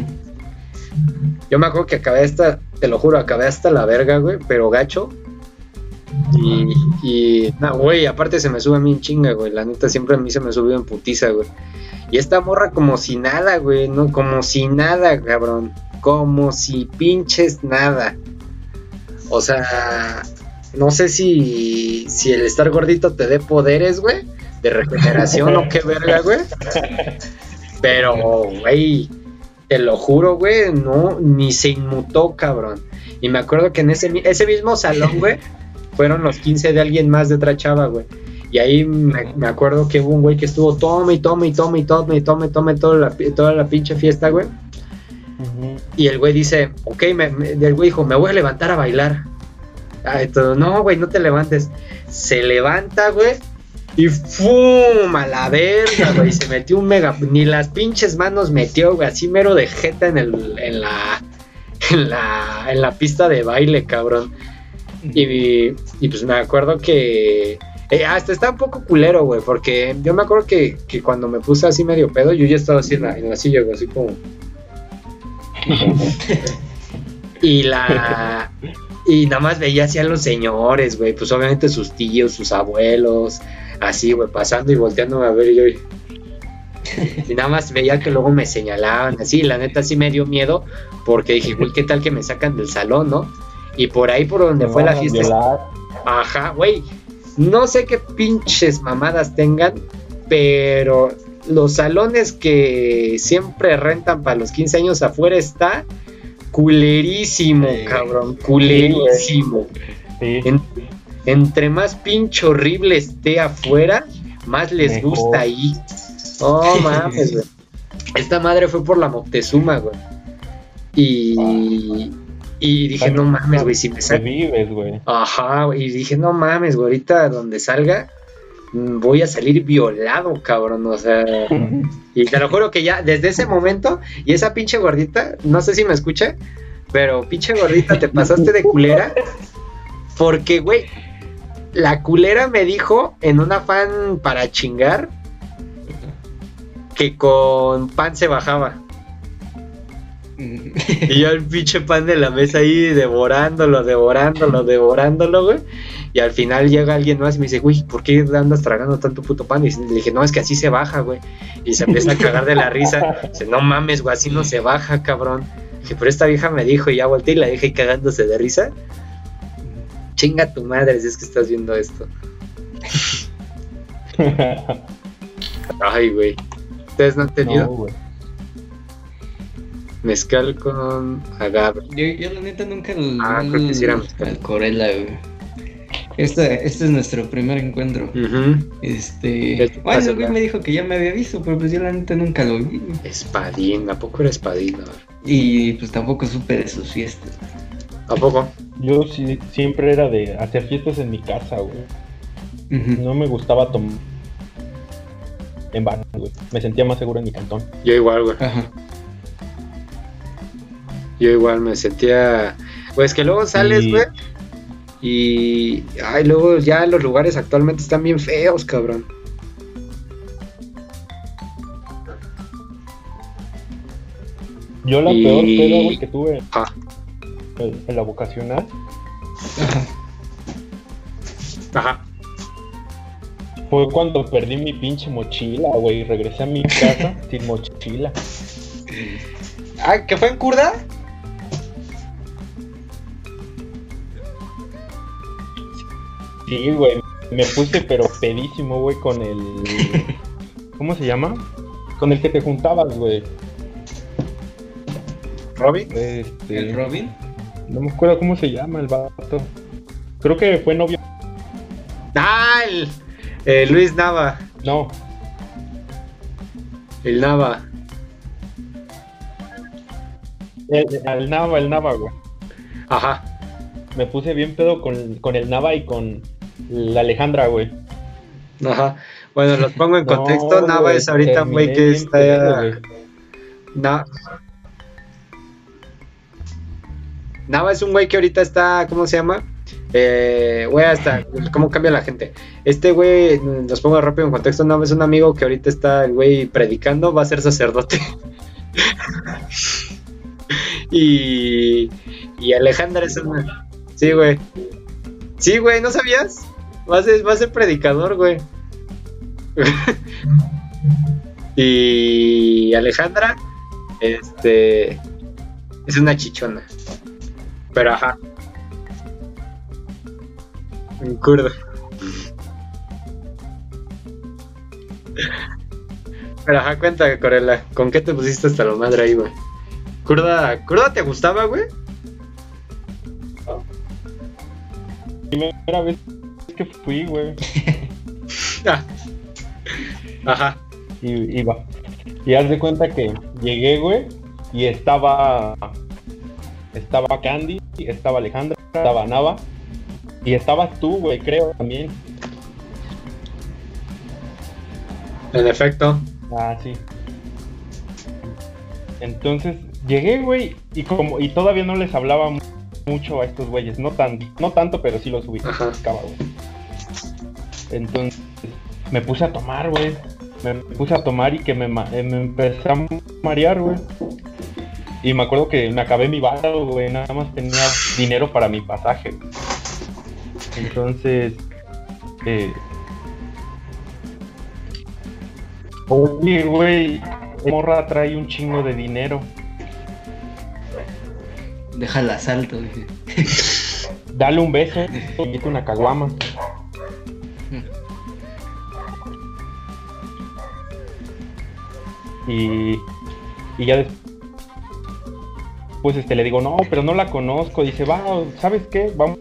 Yo me acuerdo que acabé hasta, te lo juro, acabé hasta la verga, güey, pero gacho. Y, y no, güey, aparte se me sube a mí en chinga, güey. La neta siempre a mí se me subió en putiza, güey. Y esta morra como si nada, güey, ¿no? Como si nada, cabrón. Como si pinches nada. O sea, no sé si, si el estar gordito te dé poderes, güey, de regeneración o qué verga, güey. Pero, güey, te lo juro, güey, no, ni se inmutó, cabrón. Y me acuerdo que en ese, ese mismo salón, güey, fueron los 15 de alguien más de otra chava, güey. Y ahí me, me acuerdo que hubo un güey que estuvo tome y tome y tome y tome y tome y tome toda la, toda la pinche fiesta, güey. Y el güey dice, ok, me, me- el güey dijo, me voy a levantar a bailar. Ah, no, güey, no te levantes. Se levanta, güey. Y ¡fum! A la verga, güey. Se metió un mega. Ni las pinches manos metió, güey. Así mero de jeta en, el, en, la, en, la, en la pista de baile, cabrón. Y, y pues me acuerdo que. eh, hasta está un poco culero, güey. Porque yo me acuerdo que, que cuando me puse así medio pedo, yo ya estaba así en la, en la silla, güey. Así como. Y la. Y nada más veía así a los señores, güey. Pues obviamente sus tíos, sus abuelos, así, güey, pasando y volteando a ver. Y yo. Y nada más veía que luego me señalaban así. La neta sí me dio miedo. Porque dije, güey, ¿qué tal que me sacan del salón, no? Y por ahí, por donde Me fue la fiesta. violar. Ajá, güey. No sé qué pinches mamadas tengan, pero los salones que siempre rentan para los 15 años afuera está culerísimo, Sí. cabrón, culerísimo. Sí. En- entre más pinche horrible esté afuera, más les Mejor. gusta ahí. Oh, mames, güey. Esta madre fue por la Moctezuma, güey. Y, y dije, no mames, güey, si me Te sacan vives, güey. Ajá, güey, y dije, no mames, güey, ahorita donde salga mm, voy a salir violado, cabrón, o sea, y te lo juro que ya desde ese momento, y esa pinche gordita, no sé si me escucha, pero pinche gordita, te pasaste de culera, porque, güey, la culera me dijo en un afán para chingar que con pan se bajaba. Y yo el pinche pan de la mesa ahí devorándolo, devorándolo, devorándolo, güey. Y al final llega alguien más y me dice, güey, ¿por qué andas tragando tanto puto pan? Y le dije, no, es que así se baja, güey. Y se empieza a cagar de la risa. Dice, no mames, güey, así no se baja, cabrón. Dije, pero esta vieja me dijo y ya volteé y la dejé cagándose de risa. Chinga tu madre si es que estás viendo esto. Ay, güey. ¿Ustedes no han tenido No, mezcal con agave? Yo, yo la neta nunca el, Ah, creo que sí era mezcal. al Corella, güey. Este, este es nuestro primer encuentro. Ujú. Este. ¿Qué te Bueno, el güey me dijo que ya me había visto, pero pues yo la neta nunca lo vi. Espadín, ¿a poco era espadín? Y pues tampoco supe de sus fiestas. ¿A poco? Yo sí, siempre era de hacer fiestas en mi casa, güey. No me gustaba tomar en bar, güey. Me sentía más seguro en mi cantón. Yo igual, güey. Ajá. Yo igual me sentía. Pues que luego sales, Y- güey. Y. Ay, luego ya los lugares actualmente están bien feos, cabrón. Yo la Y- peor peda, güey, que tuve Ajá. En, en la vocacional Ajá. Fue cuando perdí mi pinche mochila, güey. Regresé a mi casa sin mochila. Ah, ¿que fue en Curda? Sí, güey. Me puse pero pedísimo, güey, con el... ¿Cómo se llama? Con el que te juntabas, güey. ¿Robin? Este, El Robin. No me acuerdo cómo se llama el vato. Creo que fue novio. Ah, el. eh, Luis Nava. No, El Nava. el, el Nava, el Nava, güey. Ajá. Me puse bien pedo con, con el Nava y con la Alejandra, güey. Ajá. Bueno, los pongo en No, contexto. Nava es ahorita un güey que está. pedo. Na- Nava es un güey que ahorita está, ¿cómo se llama? Eh, güey, hasta, ¿cómo cambia la gente? Este güey, los pongo rápido en contexto, Nava es un amigo que ahorita está el güey predicando, va a ser sacerdote. y, y Alejandra es una... Sí, güey. Sí, güey, ¿no sabías? Va a ser, va a ser predicador, güey. y Alejandra, este, es una chichona. Pero ajá. Un kurdo. Pero ajá, cuenta, Corella. ¿Con qué te pusiste hasta la madre ahí, güey? ¿Kurda, ¿Kurda te gustaba, güey? Primera vez que fui, güey. Ah. Ajá. Y iba. Y haz de cuenta que llegué, güey, y estaba. Estaba Candy, estaba Alejandra, estaba Nava, y estabas tú, güey, creo también. En efecto. Ah, sí. Entonces llegué, güey, y como y todavía no les hablaba mu- mucho a estos güeyes, no tan, no tanto, pero sí los ubicaba, güey. Entonces me puse a tomar, güey. Me puse a tomar y que me, eh, me empecé a marear, güey. Y me acuerdo que me acabé mi barro, güey. Nada más tenía dinero para mi pasaje. Entonces, eh, oye, güey, morra trae un chingo de dinero. Déjala salto, dije. Dale un beso y una caguama. Y, y ya después pues este le digo, no, pero no la conozco. Dice, va, ¿sabes qué? Vamos,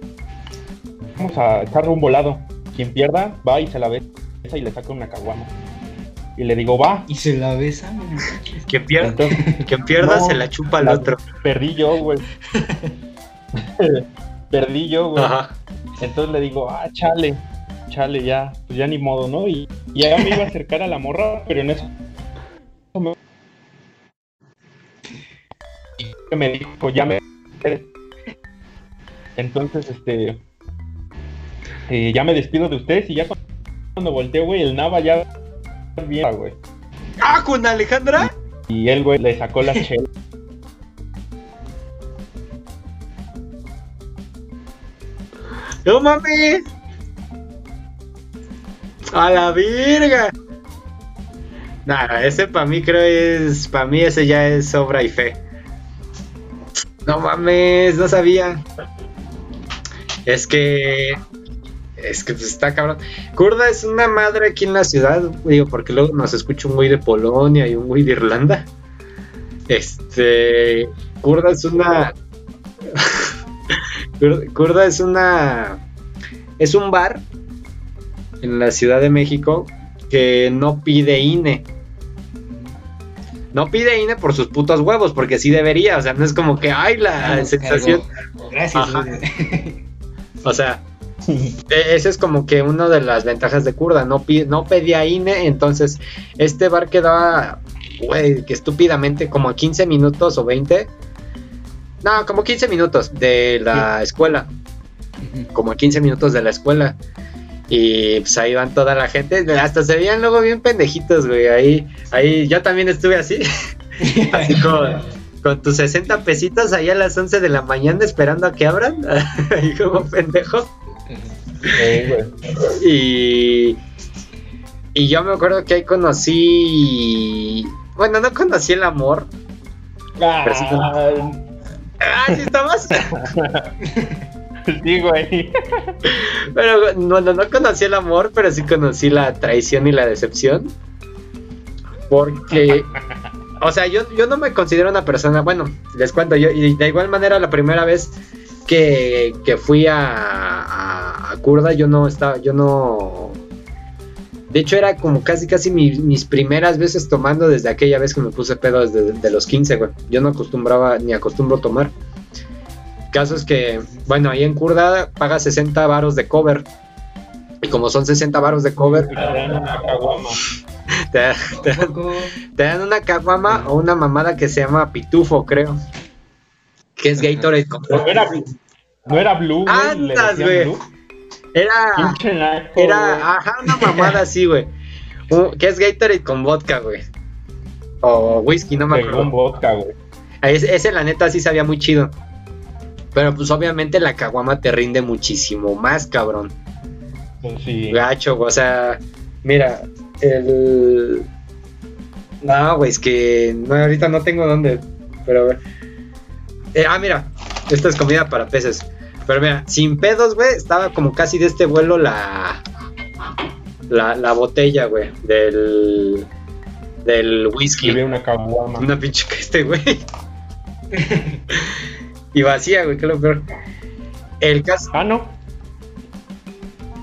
vamos a echarle un volado. Quien pierda, va y se la besa y le saca una caguama. Y le digo, va. Y se la besa, Quien pierda, Entonces, quien pierda no, se la chupa al la- otro. Perdí yo, güey. Perdí yo, güey. Ajá. Entonces le digo, ah, chale, chale, ya, pues ya ni modo, ¿no? Y, y ya me iba a acercar a la morra, pero en eso y me dijo, ya me... Entonces, este, eh, ya me despido de ustedes y ya cuando, volteo, güey, el Nava ya bien, güey. ¡Ah, con Alejandra! Y él, güey, le sacó las chelas. ¡No mames! ¡A la virga! Nada, ese para mí creo es. Para mí ese ya es obra y fe. No mames, no sabía. Es que. Es que pues, está cabrón. Kurda es una madre aquí en la ciudad, digo, porque luego nos escucha un güey de Polonia y un güey de Irlanda. Este. Kurda es una. Kur- Kurda es una. Es un bar en la Ciudad de México que no pide INE. No pide INE por sus putos huevos, porque sí debería. O sea, no es como que hay la sensación. cargo. Gracias. O sea, e- esa es como que una de las ventajas de Kurda. No, no pedía INE, entonces este bar quedaba, güey, que estúpidamente como a 15 minutos o 20. No, como 15 minutos de la escuela. Como a 15 minutos de la escuela. Y pues ahí van toda la gente. Hasta se veían luego bien pendejitos, güey. Ahí, ahí yo también estuve así. así con, con tus 60 pesitos ahí a las 11 de la mañana esperando a que abran. ahí como pendejo. Y, y yo me acuerdo que ahí conocí. Bueno, no conocí el amor. Pero sí Ah, Ah, sí estabas. sí, güey. Pero no, no, no conocí el amor, pero sí conocí la traición y la decepción. Porque, o sea, yo, yo no me considero una persona, bueno, les cuento, yo, y de igual manera la primera vez que, que fui a, a, a Kurda, yo no estaba, yo no... De hecho, era como casi, casi mi- mis primeras veces tomando desde aquella vez que me puse pedo desde de los 15, güey. Yo no acostumbraba, ni acostumbro tomar. Caso es que, bueno, ahí en Kurda paga 60 varos de cover. Y como son 60 varos de cover, te dan una caguama. te, te dan, Poco- te dan una caguama o una mamada que se llama pitufo, creo. Que es Gatorade con No era, no era Blue, Andas, güey. Blue. Era, naco, era, ajá, una mamada así, güey. Que es Gatorade con vodka, güey. O whisky, no me Pegó un acuerdo. vodka, güey. Ese, ese, la neta sí sabía muy chido. Pero pues obviamente la caguama te rinde muchísimo más, cabrón. Pues sí. Gacho, o sea, mira, el... No, güey, es que no, ahorita no tengo dónde, pero... a ver. Eh, ah, mira, esta es comida para peces. Pero mira, sin pedos, güey, estaba como casi de este vuelo la... La, la botella, güey, del... Del whisky. Una caguama. Una pinche que este, güey. y vacía, güey, que es lo peor. El caso... Ah, no.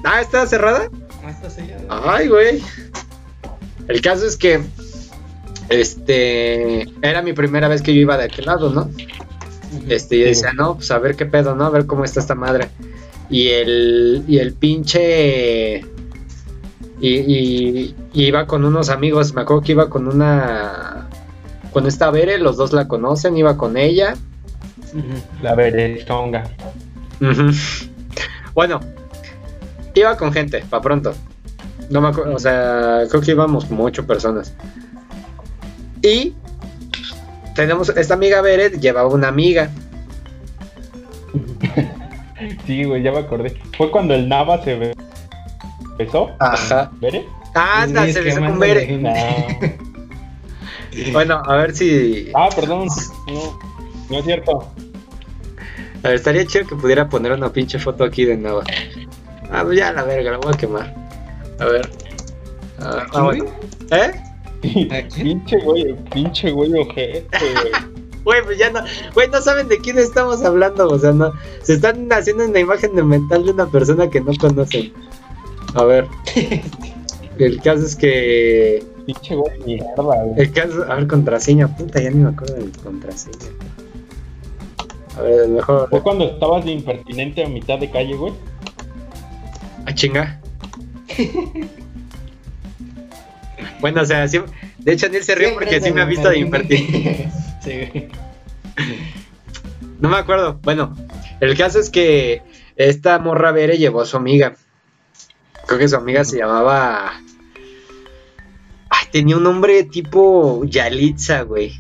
Ah, ¿está cerrada? Ah, está sellado. Ay, güey. El caso es que. Este. Era mi primera vez que yo iba de aquel lado, ¿no? Este, yo decía, no, pues a ver qué pedo, ¿no? A ver cómo está esta madre. Y el. Y el pinche. Y, y- y iba con unos amigos. Me acuerdo que iba con una. Con esta Bere, los dos la conocen, iba con ella. La berechonga. Ujú. Bueno, iba con gente, pa' pronto. No me acuerdo, o sea, creo que íbamos como ocho personas. Y tenemos esta amiga Beret, llevaba una amiga. Sí, güey, ya me acordé. Fue cuando el Nava se be- besó. Ajá. ¿Bere? Anda, Sí, se es besó que con Beret. No. Bueno, a ver si. Ah, perdón. No, no es cierto. A ver, estaría chido que pudiera poner una pinche foto aquí de Nava. Ah, pues ya la verga, la voy a quemar. A ver. Ah, ¿Aquí, ah, bueno. ¿Eh? ¿A? Pinche güey, pinche güey ojete, güey. Güey, pues ya no. Güey, no saben de quién estamos hablando. O sea, no. Se están haciendo una imagen de mental de una persona que no conocen. A ver. El caso es que. Pinche güey mierda, güey. El caso. A ver, contraseña. Puta, ya ni me acuerdo de mi contraseña. A ver, mejor. Fue cuando estabas de impertinente a mitad de calle, güey. A chinga. bueno, o sea, sí, de hecho Neil se rió Siempre porque sí me ha visto de impertinente. Sí, güey. No me acuerdo. Bueno, el caso es que esta morra Bere llevó a su amiga. Creo que su amiga se llamaba. Ay, tenía un nombre tipo Yalitza, güey.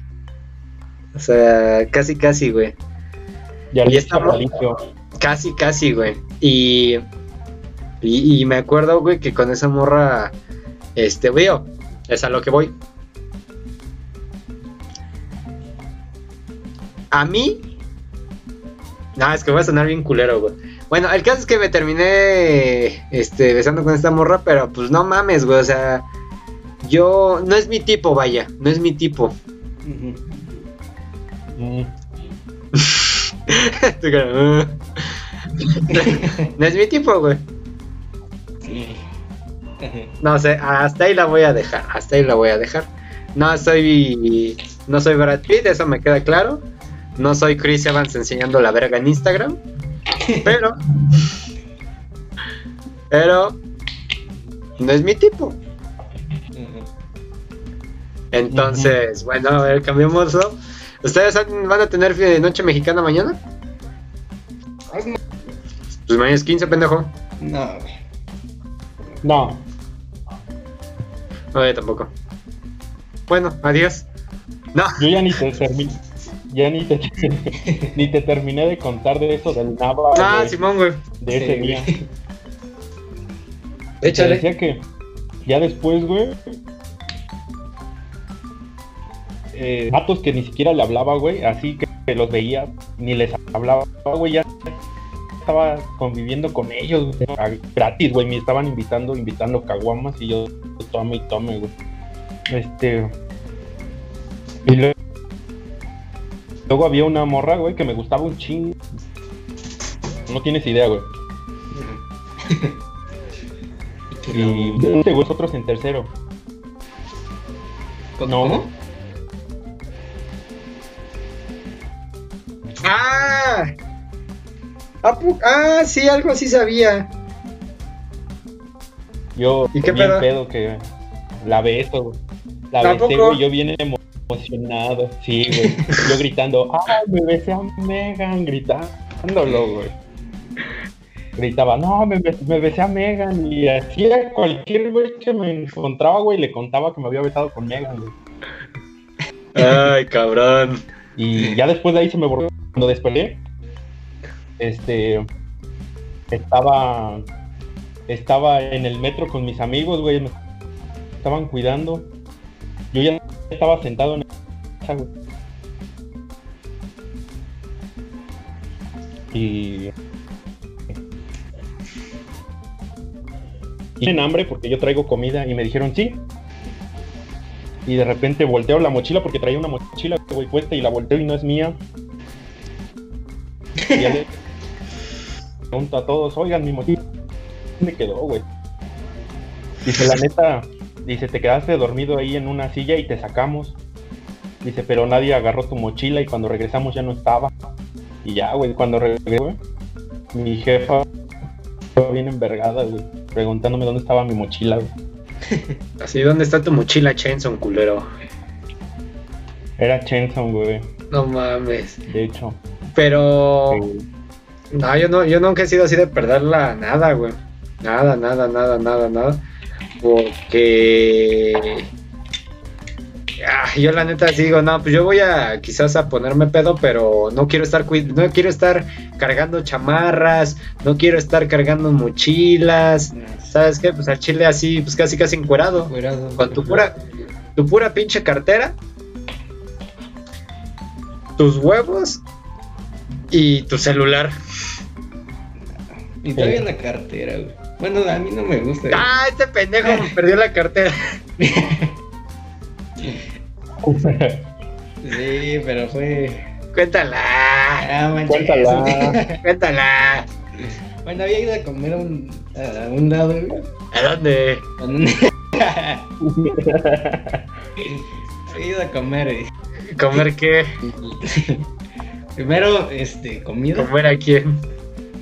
O sea, casi, casi, güey. Ya Y le esta estaba limpio. Casi, casi, güey. Y, y, y me acuerdo, güey, que con esa morra, este, veo, es a lo que voy. A mí, no, es que voy a sonar bien culero, güey. Bueno, el caso es que me terminé, este, besando con esta morra, pero pues no mames, güey, o sea, yo, no es mi tipo, vaya, no es mi tipo. Mm. Tu cara, "Ah". no es mi tipo, güey. Sí. No sé, hasta ahí la voy a dejar, hasta ahí la voy a dejar. No soy no soy Brad Pitt, eso me queda claro. No soy Chris Evans enseñando la verga en Instagram. Pero pero no es mi tipo. Entonces, bueno, a ver, cambiamos. ¿Ustedes han- van a tener fin de noche mexicana mañana? Pues mañana es 15, pendejo. No, güey. No, No, yo tampoco. Bueno, adiós. No, yo ya ni te terminé. Ya ni te, ni te terminé de contar de eso del Nava. ah, güey, Simón, güey. de ese Sí, día. Te Échale. decía que ya después, güey. Eh, vatos que ni siquiera le hablaba, güey, así que, que los veía, ni les hablaba, güey, ya estaba conviviendo con ellos, güey, gratis, güey, me estaban invitando, invitando caguamas y yo tome y tome, güey. Este. Y luego, luego había una morra, güey, que me gustaba un chingo. No tienes idea, güey. Y este güey nosotros en tercero. No. Ah, ¿A pu- ah, sí, algo así sabía. Yo ¿Y qué pedo? pedo que la beso, güey. La ¿Tampoco? besé, güey, yo bien emo- emocionado. Sí, güey. Yo gritando, ¡ah, me besé a Megan! Gritándolo, güey. Gritaba, no, me, me besé a Megan. Y así a cualquier güey que me encontraba, güey, le contaba que me había besado con Megan, güey. Ay, cabrón. Y ya después de ahí se me borró. Cuando desperté, este, estaba, estaba en el metro con mis amigos, güey, me estaban cuidando. Yo ya estaba sentado en la güey. Y... tienen hambre porque yo traigo comida y me dijeron sí. Y de repente volteo la mochila porque traía una mochila, güey, puesta y la volteo y no es mía. Y pregunto a todos, oigan, mi mochila, ¿dónde quedó, güey? Dice, la neta, dice, te quedaste dormido ahí en una silla y te sacamos. Dice, pero nadie agarró tu mochila y cuando regresamos ya no estaba. Y ya, güey, cuando regresé, güey, mi jefa estaba bien envergada, güey, preguntándome dónde estaba mi mochila, güey. Así, ¿dónde está tu mochila, Chenson, culero? Era Chenson, güey, No mames. de hecho. Pero. Sí. No, yo no, yo nunca he sido así de perderla nada, güey. Nada, nada, nada, nada, nada. Porque. ah, yo la neta digo, no, pues yo voy a quizás a ponerme pedo, pero no quiero estar cuid- no quiero estar cargando chamarras, no quiero estar cargando mochilas, ¿sabes qué? Pues al chile así, pues casi casi encuerado, Cuerado. con tu pura tu pura pinche cartera, tus huevos y tu celular. Y todavía la cartera, güey. Bueno, a mí no me gusta. güey. Ah, este pendejo me perdió la cartera. Sí, pero fue. Cuéntala, Ah. Cuéntala. cuéntala. Bueno, había ido a comer a un, a un lado, güey. ¿A dónde? Con un- Había ido a comer, güey. ¿Comer qué? Primero, este, comida. ¿Comer a quién?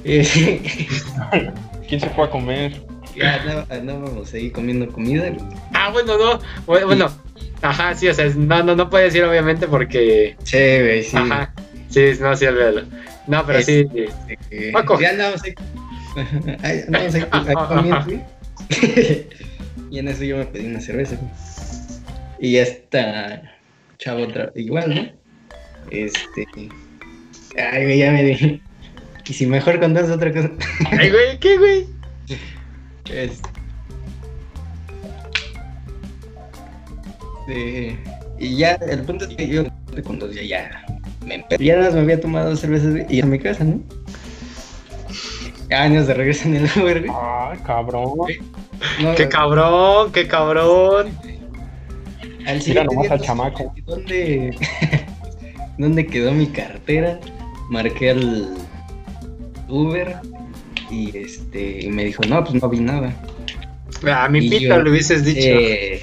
Eh, ¿Quién se fue a comer? ya andábamos ahí comiendo comida. Ah, bueno, no. Bueno, bueno. Ajá, sí, o sea, no, no, no puedo decir obviamente porque. Sí, güey, sí. Ajá. Sí, no, sí, olvídalo. No, pero sí. Eh, Paco. Ya andábamos ahí. Andábamos ahí, ahí comiendo, güey. y en eso yo me pedí una cerveza, güey. Y esta chavo otra, igual, ¿no? Este. Ay, güey, ya me dije. Y si mejor contás otra cosa. Ay, güey, ¿qué, güey? Es- Este, y ya, el punto es que yo con dos ya, ya me empe- Ya nada más me había tomado dos cervezas y a mi casa, ¿no? Años de regreso en el Uber, güey. Ay, cabrón. No, Qué cabrón, qué cabrón. al Mira nomás al chamaco. ¿Dónde, ¿Dónde quedó mi cartera? Marqué al Uber y este y me dijo, no, pues no vi nada. A mi Y pito yo, le hubieses dicho. Eh,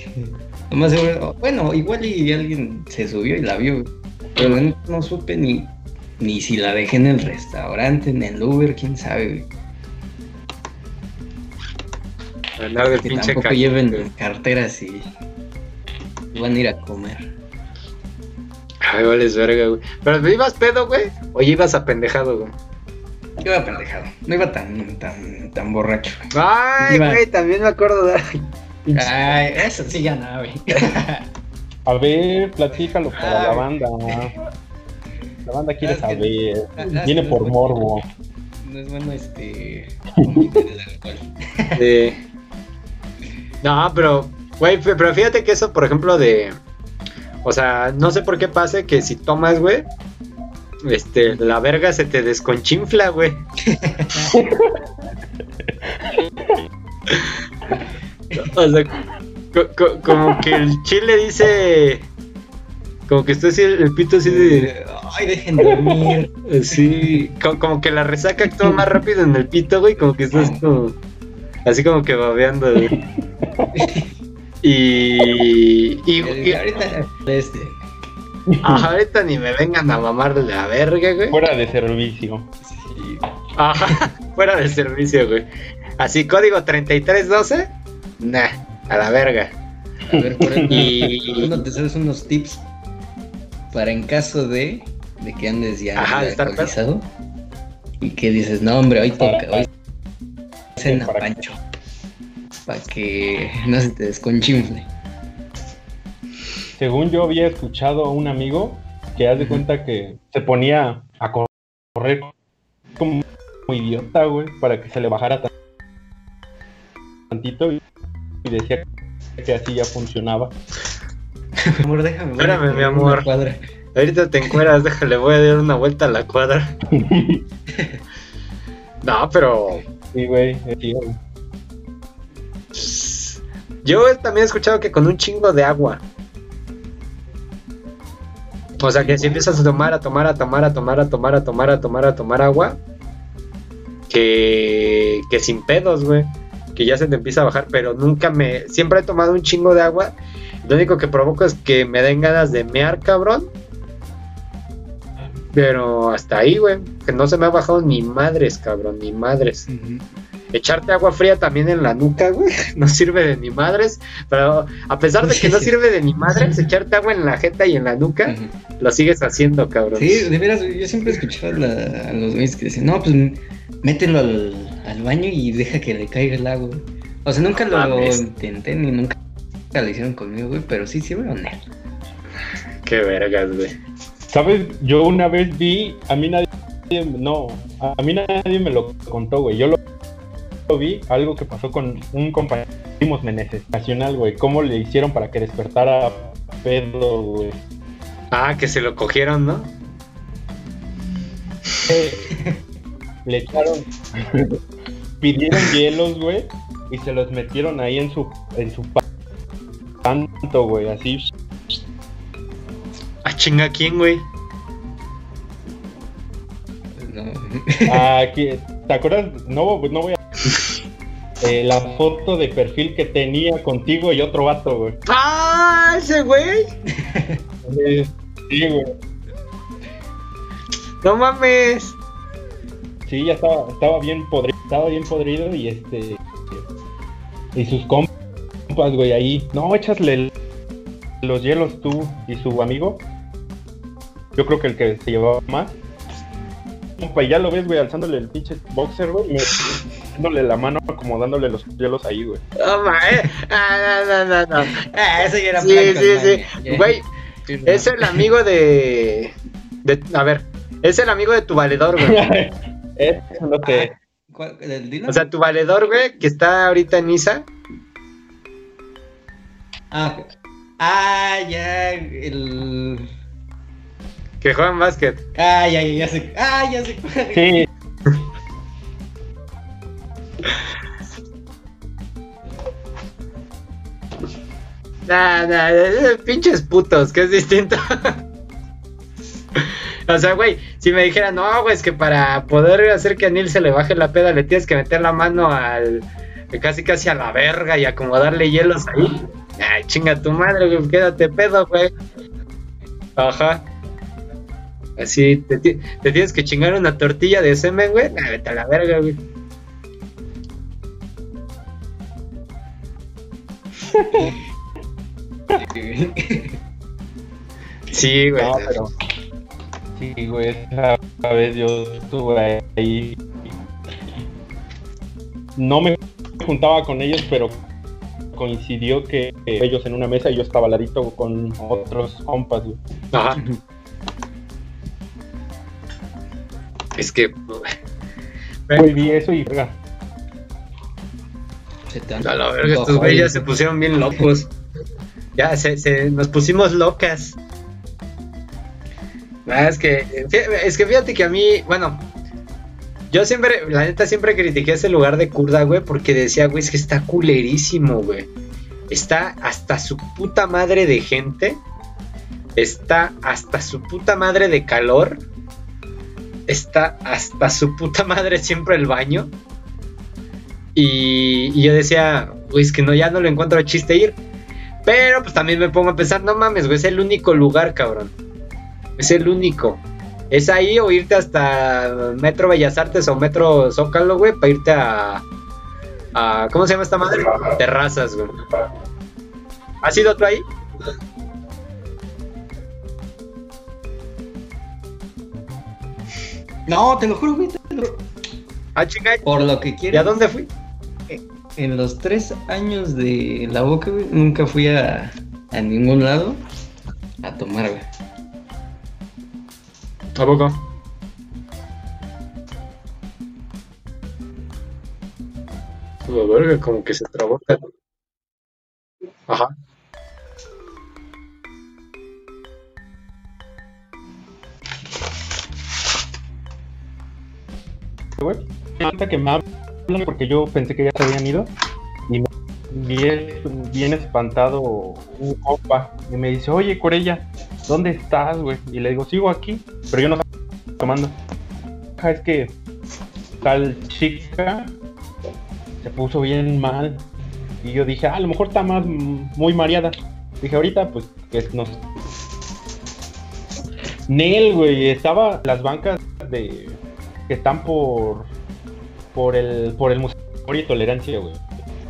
lo bueno, igual y alguien se subió y la vio, pero neta no supe ni, ni si la dejé en el restaurante, en el Uber, quién sabe. Andar de Que pinche tampoco lleven carteras y van a ir a comer. Ay, vales verga, güey. Pero ibas pedo, güey. O ibas apendejado, güey. Yo iba pendejado, no iba tan, tan, tan borracho. Ay, Iba- güey, también me acuerdo de. Ay, eso sí ya no, güey. A ver, platícalo para la Ay. banda. La banda quiere que- saber. Viene por no morbo. No es bueno este. el alcohol. No, pero, güey, pero fíjate que eso, por ejemplo, de. O sea, no sé por qué pase que si tomas, güey. Este, la verga se te desconchinfla, güey. o sea, co- co- como que el chile dice. Como que está así el, pito así de. Ay, dejen dormir. Sí, co- como, que la resaca actúa más rápido en el pito, güey, como que estás como, así como que babeando, güey. Y, y, ahorita, este. ajá, ahorita ni me vengan a mamar de la verga, güey. Fuera de servicio. sí, Ajá, fuera de servicio, güey. Así, código 3312, nah, a la verga. A ver, por ejemplo, Y- ¿no te sabes unos tips para en caso de, de que andes ya Ajá, de estar alcoholizado y que dices, no, hombre, hoy toca, hoy cena pancho. Para que no se te desconchinfle. Según yo había escuchado a un amigo que haz de cuenta que se ponía a correr como como idiota, güey, para que se le bajara tan- tantito y, y decía que así ya funcionaba. Amor, déjame. Espérame, mi amor. cuadra. Ahorita te encueras, déjale, voy a dar una vuelta a la cuadra. No, pero Sí, güey, sí, güey. Yo también he escuchado que con un chingo de agua. O sea que si empiezas a tomar, a tomar, a tomar, a tomar, a tomar, a tomar, a tomar, a tomar agua, que, que sin pedos, güey. Que ya se te empieza a bajar, pero nunca me. Siempre he tomado un chingo de agua. Lo único que provoca es que me den ganas de mear, cabrón. Pero hasta ahí, güey. Que no se me ha bajado ni madres, cabrón, ni madres. Echarte agua fría también en la nuca, güey, no sirve de ni madres. Pero a pesar de que no sirve de ni madres, echarte agua en la jeta y en la nuca, lo sigues haciendo, cabrón. Sí, de veras, yo siempre he escuchado a, la- a los güeyes que dicen, no, pues mételo al, al baño y deja que le caiga el agua. O sea, nunca No lo mames. intenté ni nunca lo hicieron conmigo, güey, pero sí sirve o no. Qué vergas, güey. ¿Sabes? Yo una vez vi, a mí nadie, no, a mí nadie me lo contó, güey. Yo lo, lo vi, algo que pasó con un compañero Meneses, nacional, güey. ¿Cómo le hicieron para que despertara a Pedro, güey? Ah, que se lo cogieron, ¿no? Le echaron, pidieron hielos, güey, y se los metieron ahí en su, en su panto, güey, así. Ah, chinga, ¿quién, güey? No. Aquí, ¿te acuerdas? No, no voy a. Eh, la foto de perfil que tenía contigo y otro vato, güey. ¡Ah, ese güey! Eh, Sí, güey. ¡No mames! Sí, ya estaba, estaba bien podrido, estaba bien podrido y este. Y sus compas, güey, ahí. No, échasle los hielos tú y su amigo. Yo creo que el que se llevaba más. Compa, y ya lo ves, güey, alzándole el pinche boxer, güey, dándole la mano, acomodándole los hielos ahí, güey. Mames. Ah, no, no, no, no. Ah, ese ya era Sí, plan sí, sí. Güey, es el amigo de, de. A ver, es el amigo de tu valedor, güey. Eso sé. ¿Cuál? ¿Del Dylan? O sea, tu valedor, güey, que está ahorita en Isa. Ah, ah, ya, el... Que juega en básquet. Ah, ya, ya, ya sé. Ah, ya sé. Sí, Nah, nah, eh, pinches putos, que es distinto. o sea, güey, si me dijera, no, güey, es que para poder hacer que a Neil se le baje la peda, le tienes que meter la mano al. casi casi a la verga y acomodarle hielos ahí. Ay, chinga tu madre, güey, quédate pedo, güey. Ajá. Así, te tienes que chingar una tortilla de semen, güey. Nah, vete a la verga, güey. Sí, güey. no, pero. Sí, güey, esa vez yo estuve ahí. No me juntaba con ellos, pero coincidió que ellos en una mesa y yo estaba al ladito con otros compas, güey. Ajá. Es que. Güey, vi eso y verga. Se te A la verga, estos güeyes ya se pusieron bien locos. Ya se, se- nos pusimos locas. Ah, es que, es que fíjate que a mí, bueno, yo siempre, la neta, siempre critiqué ese lugar de Kurda, güey, porque decía, güey, es que está culerísimo, güey. Está hasta su puta madre de gente. Está hasta su puta madre de calor. Está hasta su puta madre siempre el baño. Y, y yo decía, güey, es que no, ya no lo encuentro chiste ir. Pero pues también me pongo a pensar, no mames, güey, es el único lugar, cabrón. Es el único. Es ahí o irte hasta Metro Bellas Artes o Metro Zócalo, güey, para irte a, a. ¿Cómo se llama esta madre? Terrazas, güey. ¿Has ido tú ahí? No, te lo juro, güey. te lo- Ah, chinga. Por lo que ¿Y quieras. a dónde fui? En los tres años de la boca, güey, nunca fui a, a ningún lado a tomar, güey. ¿A poco? La verga, como que se trabó. Ajá. güey. Ahorita que me porque yo pensé que ya se habían ido y me bien, bien espantado un compa y me dice, oye Corella, ¿dónde estás, güey? Y le digo, sigo aquí, pero yo no estaba tomando. "Ah, Es que tal chica se puso bien mal y yo dije, "Ah, a lo mejor está más muy mareada. Dije, ahorita pues que nos... Nel, güey, estaba las bancas de que están por por el por el museo de tolerancia, güey.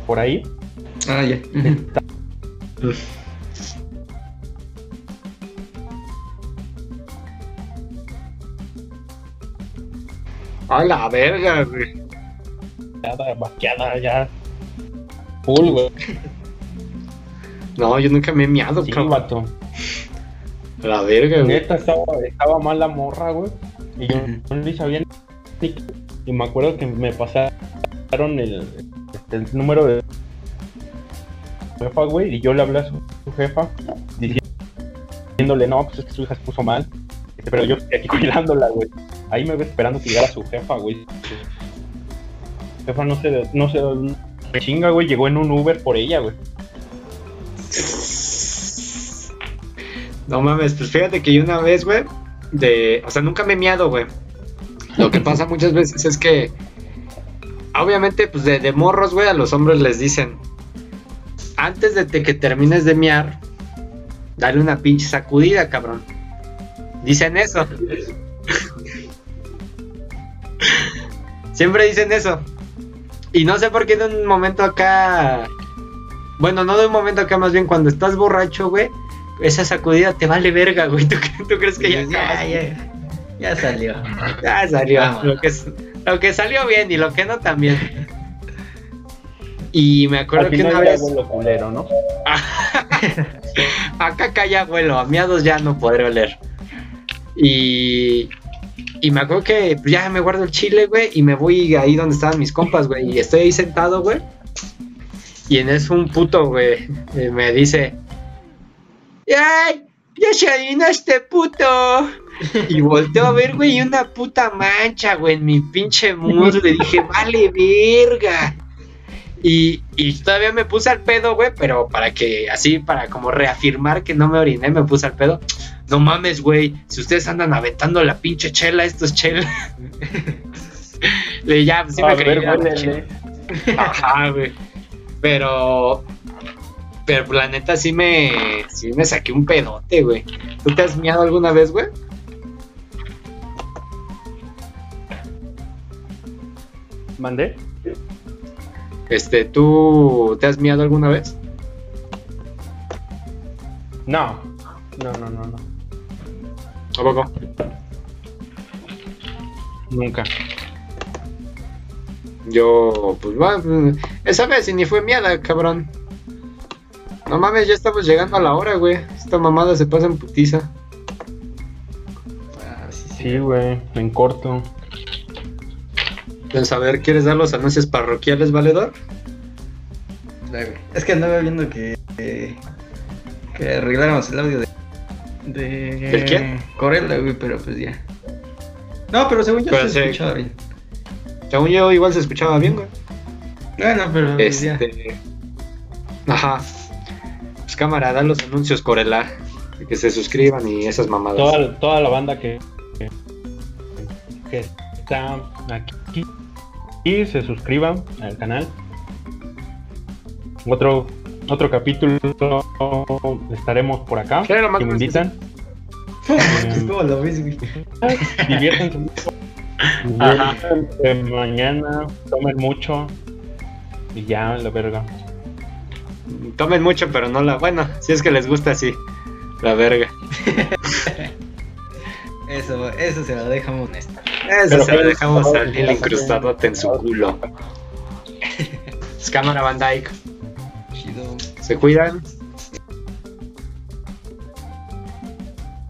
Por ahí. Ah, ya. Ujú. A la verga, güey. Ya vaqueada, ya. Full, güey. No, yo nunca me he miado, Sí, cabrón. vato. La verga, güey. Neta, estaba, estaba mal la morra, güey. Y yo no le sabía ni- Y me acuerdo que me pasaron el, el número de jefa, güey. Y yo le hablé a su, jefa diciéndole, no, pues es que su hija se puso mal. Pero yo estoy aquí cuidándola, güey. Ahí me ve esperando que llegara su jefa, güey. Su jefa no se, no se chinga, güey. Llegó en un Uber por ella, güey. No mames, pues fíjate que yo una vez, güey, de. O sea, nunca me he miado, güey. Lo que pasa muchas veces es que. Obviamente, pues de, de morros, güey, a los hombres les dicen. Antes de te- que termines de miar, dale una pinche sacudida, cabrón. Dicen eso. Siempre dicen eso. Y no sé por qué de un momento acá. Bueno, no de un momento acá, más bien cuando estás borracho, güey. Esa sacudida te vale verga, güey. ¿Tú, cre- tú crees que ya, ya, ya, ya salió. Ya salió. Lo que, lo que salió bien y lo que no también. Y me acuerdo Al que una ya vez. huele culero, ¿no? Acá calla abuelo, a miados ya no podré oler. Y, y me acuerdo que ya me guardo el chile, güey, y me voy ahí donde estaban mis compas, güey, y estoy ahí sentado, güey. Y en eso un puto, güey, eh, me dice, ¡ay! ¡Ya se adivina este puto! Y volteo a ver, güey, y una puta mancha, güey, en mi pinche muslo. Le dije, vale, verga. Y, y todavía me puse al pedo, güey, pero para que, así, para como reafirmar que no me oriné, me puse al pedo. No mames, güey, si ustedes andan aventando la pinche chela, esto es chela. Le ya, sí me creí. ver, chela. Ajá, güey. Pero, pero la neta sí me, sí me saqué un pedote, güey. ¿Tú te has miado alguna vez, güey? ¿Mandé? Este, ¿tú te has miado alguna vez? No. No, no, no, no. ¿A poco? Nunca. Yo, pues, bueno, esa vez y ni fue miada, cabrón. No mames, ya estamos llegando a la hora, güey. Esta mamada se pasa en putiza. Ah. Sí, güey, en corto. Entonces, a ver, ¿quieres dar los anuncios parroquiales, valedor? Es que andaba viendo que, que, que arregláramos el audio de. de ¿Del quién? Corella, güey, pero pues ya. No, pero según yo Pero se sí. escuchaba bien. Según yo, igual se escuchaba bien, güey. Bueno, pero pues ya. Este. Ajá. Pues cámara, da los anuncios, Corela. Que se suscriban y esas mamadas. Toda, toda la banda que, que, que está aquí y se suscriban al canal. Otro otro capítulo estaremos por acá. ¿Qué era lo más Si me invitan, Es como lo güey. diviértanse mucho. Diviértanse mañana, tomen mucho y ya, la verga. Tomen mucho, pero no la. Bueno, si es que les gusta así. La verga. Eso, eso se lo dejamos honesto. Eso Pero se lo dejamos al Lil incrustadote en su culo. Es cámara Van Dyke. Se cuidan.